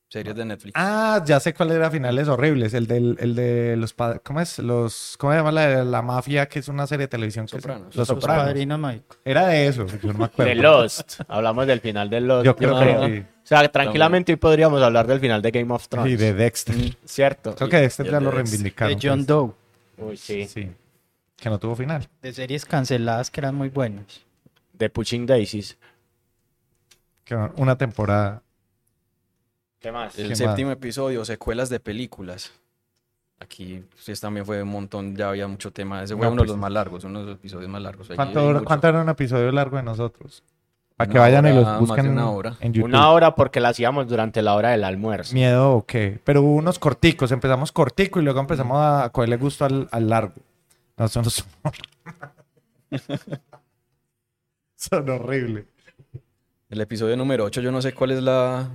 series de Netflix. Ah, ya sé cuál era Finales Horribles, el del, el de los pa- ¿cómo es? Los, ¿cómo se llama la de la mafia? Que es una serie de televisión. que Sopranos. Los Los Sopranos. padrinos mágicos. Era de eso, yo no me acuerdo. De Lost. Hablamos del final de Lost. Yo creo que sí. O sea, tranquilamente hoy podríamos hablar del final de Game of Thrones. Y de Dexter. Cierto. Creo que Dexter ya lo reivindicaron. De John pues. Doe. Uy, sí. Sí. Que no tuvo final. De series canceladas que eran muy buenas. De Pushing Daisies. Que una temporada. ¿Qué más? El ¿Qué séptimo episodio, secuelas de películas. Aquí pues también fue un montón, ya había mucho tema. Ese fue No, uno de pues, los más largos, uno de los episodios más largos. ¿Cuánto. ¿Cuánto era un episodio largo de nosotros? Para que vayan y hora, los más busquen de una hora. en YouTube. Una hora porque la hacíamos durante la hora del almuerzo. ¿Miedo o qué? Pero hubo unos corticos. Empezamos cortico y luego empezamos a cogerle gusto al, al largo. No, son, son... son horribles. El episodio número 8, yo no sé cuál es la,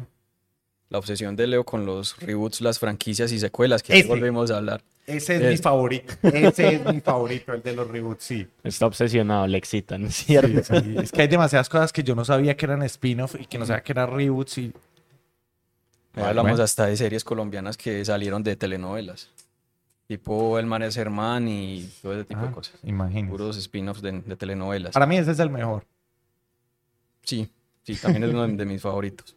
la obsesión de Leo con los reboots, las franquicias y secuelas, que ahí Ese. volvemos a hablar. Ese es Eh. mi favorito. Ese es mi favorito, el de los reboots, sí. Está obsesionado, le excitan, ¿cierto? Sí, sí. Es que hay demasiadas cosas que yo no sabía que eran spin-off y que no sabía que eran reboots y... Hablamos Bueno. hasta de series colombianas que salieron de telenovelas. Tipo El Man es Herman y todo ese tipo de Ah, cosas. imagínate. Puros spin-offs de, de telenovelas. Para mí ese es el mejor. Sí, sí, también es uno de mis favoritos.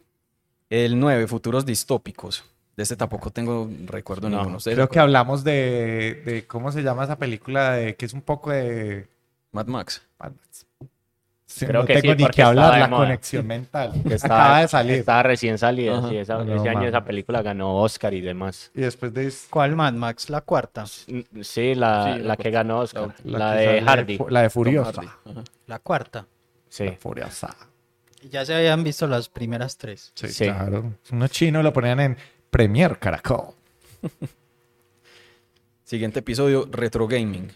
El 9, Futuros Distópicos. De este tampoco tengo recuerdo No, ninguno. ¿Ustedes Creo que hablamos de, de... ¿Cómo se llama esa película? De, que es un poco de... Mad Max. Sí, Creo no que sí, tengo ni porque que hablar, estaba de la moda. conexión mental. Que Acaba de salir. Estaba recién salida. Ajá. sí, esa- No, ese año esa película ganó Oscar y demás. Y después de... ¿Cuál Mad Max? La cuarta. Mm, Sí, la, Sí, la la que ganó Oscar. la- La, de Hardy. La de Furiosa. La cuarta. Sí. Furiosa. Y ya se habían visto las primeras tres. Sí, Sí. claro. Unos chinos lo ponían en Premier Caracol. Siguiente episodio, Retro Gaming.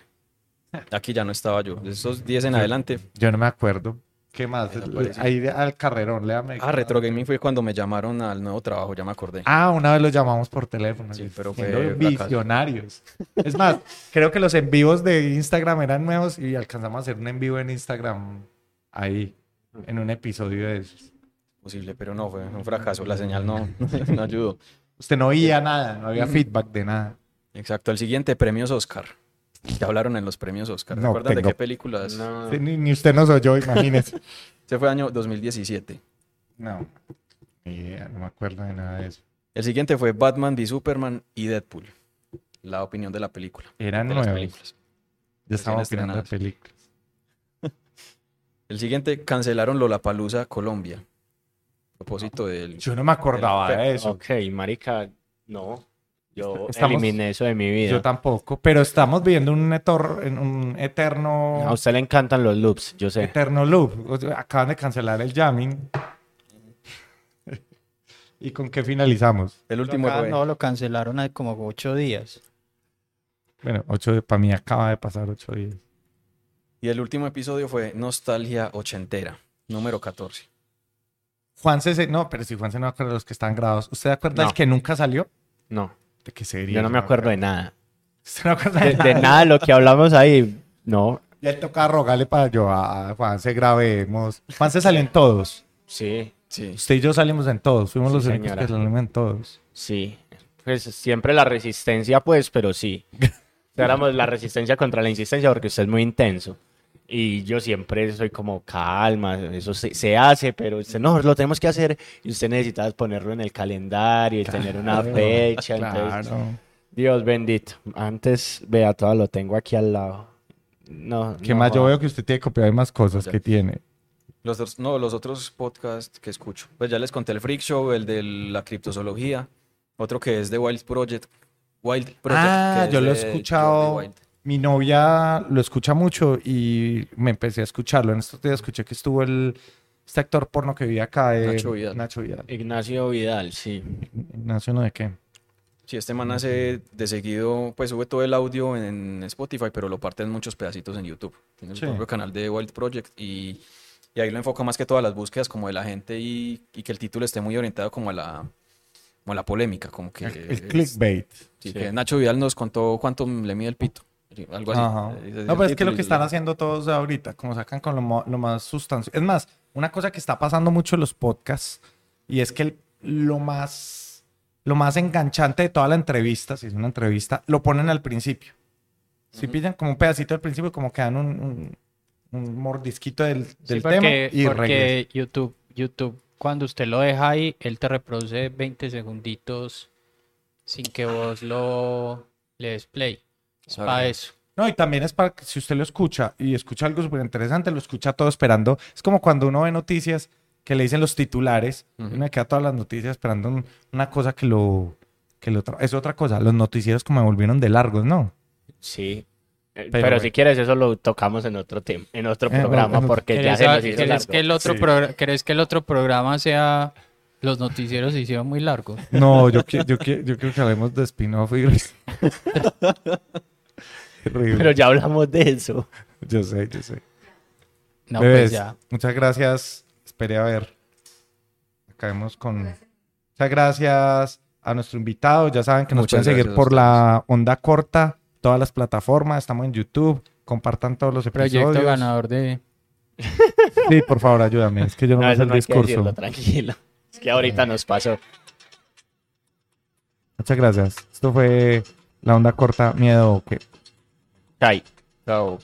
Aquí ya no estaba yo. De esos 10 en adelante. Yo no me acuerdo. ¿Qué más? Ahí al carrerón, léame. Ah, Retro Gaming fue cuando me llamaron al nuevo trabajo, ya me acordé. Ah, una vez lo llamamos por teléfono. Sí, pero fue visionarios. Es más, creo que los en vivos de Instagram eran nuevos y alcanzamos a hacer un en vivo en Instagram ahí, en un episodio de esos. Posible, pero no, fue un fracaso. La señal no, no ayudó. Usted no oía nada, no había feedback de nada. Exacto, el siguiente, premios Oscar. Ya hablaron en los premios Oscar. No ¿Recuerdan de tengo- qué películas? No. Sí, Ni, ni usted nos oyó, imagínese. Ese fue año 2017. No, ni idea, no me acuerdo de nada de eso. El siguiente fue Batman v Superman y Deadpool. La opinión de la película. Eran de las nuevos. películas. Ya estamos Recién opinando de películas. El siguiente, cancelaron Lollapalooza Colombia. A propósito del... Yo no me acordaba de eso. Ok, marica, no. Yo Estamos- eliminé eso de mi vida. Yo tampoco, pero estamos viviendo un, etor- un eterno, A usted le encantan los loops, yo sé. eterno loop. Acaban de cancelar el jamming. ¿Y con qué finalizamos? El último Acá no, lo cancelaron hace como ocho días. Bueno, ocho, para mí acaba de pasar ocho días. Y el último episodio fue Nostalgia Ochentera, número 14. Juanse, se- no, pero si Juanse no acuerda de los que están grabados. ¿Usted acuerda No. del que nunca salió? No, ¿De qué serie? yo no me acuerdo de nada. ¿Usted no acuerda De, de nada de lo que hablamos ahí, no. Ya toca rogarle para yo a Juanse grabemos. Juanse salió en todos. Sí, Sí. Usted y yo salimos en todos. Fuimos Sí, los únicos que salimos en todos. sí. Pues siempre la resistencia, pues, pero sí. Éramos la resistencia contra la insistencia porque usted es muy intenso. Y yo siempre soy como calma, eso se, se hace, pero usted no, lo tenemos que hacer. Y usted necesita ponerlo en el calendario y tener una fecha. entonces, Claro. Dios bendito. Antes, vea, todo lo tengo aquí al lado. No, ¿Qué no más? Yo veo que usted tiene copiado de más cosas Ya. que tiene. Los, no, los otros podcasts que escucho. Pues ya les conté el Freak Show, el de la criptozoología, otro que es de Wild Project. Wild Project. Ah, que yo lo he escuchado. Mi novia lo escucha mucho y me empecé a escucharlo. En estos días escuché que estuvo el este actor porno que vivía acá de Nacho Vidal. Nacho Vidal. Ignacio Vidal, sí. Ignacio, ¿no de qué? Sí, este man hace de seguido, pues sube todo el audio en Spotify, pero lo parte en muchos pedacitos en YouTube. Tiene su propio canal de Wild Project y, y ahí lo enfoca más que todas las búsquedas como de la gente y, y que el título esté muy orientado como a la, como a la polémica, como que... El, el es- clickbait. sí, que Nacho Vidal nos contó cuánto le mide el pito. Algo así. Ajá. Ese es No, pero es que lo que están haciendo todos ahorita, como sacan con lo, más sustancioso. Es más, una cosa que está pasando mucho en los podcasts, y es que el- lo más, lo más enganchante de toda la entrevista, si es una entrevista, lo ponen al principio. Si pillan como un pedacito del principio, como que dan un, un, un mordisquito del, Sí, del porque, tema y porque YouTube, YouTube, cuando usted lo deja ahí, él te reproduce 20 segunditos sin que vos lo le des play. Es para eso. No, y también es para que si usted lo escucha y escucha algo súper interesante, lo escucha todo esperando. Es como cuando uno ve noticias que le dicen los titulares, y Ujú. uno queda todas las noticias esperando un- una cosa que lo... Que lo es otra cosa, los noticieros como me volvieron de largos, ¿no? Sí. Eh, Pero Pero, si quieres, eso lo tocamos en otro tema, en otro Eh, programa, bueno, porque ya ¿Querés, se nos hizo querés largo. que el otro Sí. que el otro programa sea los noticieros se hicieron muy largos? No, yo, yo, yo quiero que hablemos de spin-off y... Pero ya hablamos de eso. Yo sé, yo sé. No, pues ya. muchas gracias. Esperé a ver. Acabemos con. Muchas gracias a nuestro invitado. Ya saben que nos Muchas pueden seguir por la onda corta, todas las plataformas. Estamos en YouTube. Compartan todos los episodios. Proyecto ganador de... Sí, por favor, ayúdame. Es que yo no, No, me sé el no discurso. decirlo, tranquilo. Es que ahorita nos pasó. Muchas gracias. Esto fue la onda corta, miedo que. Chai. Chao.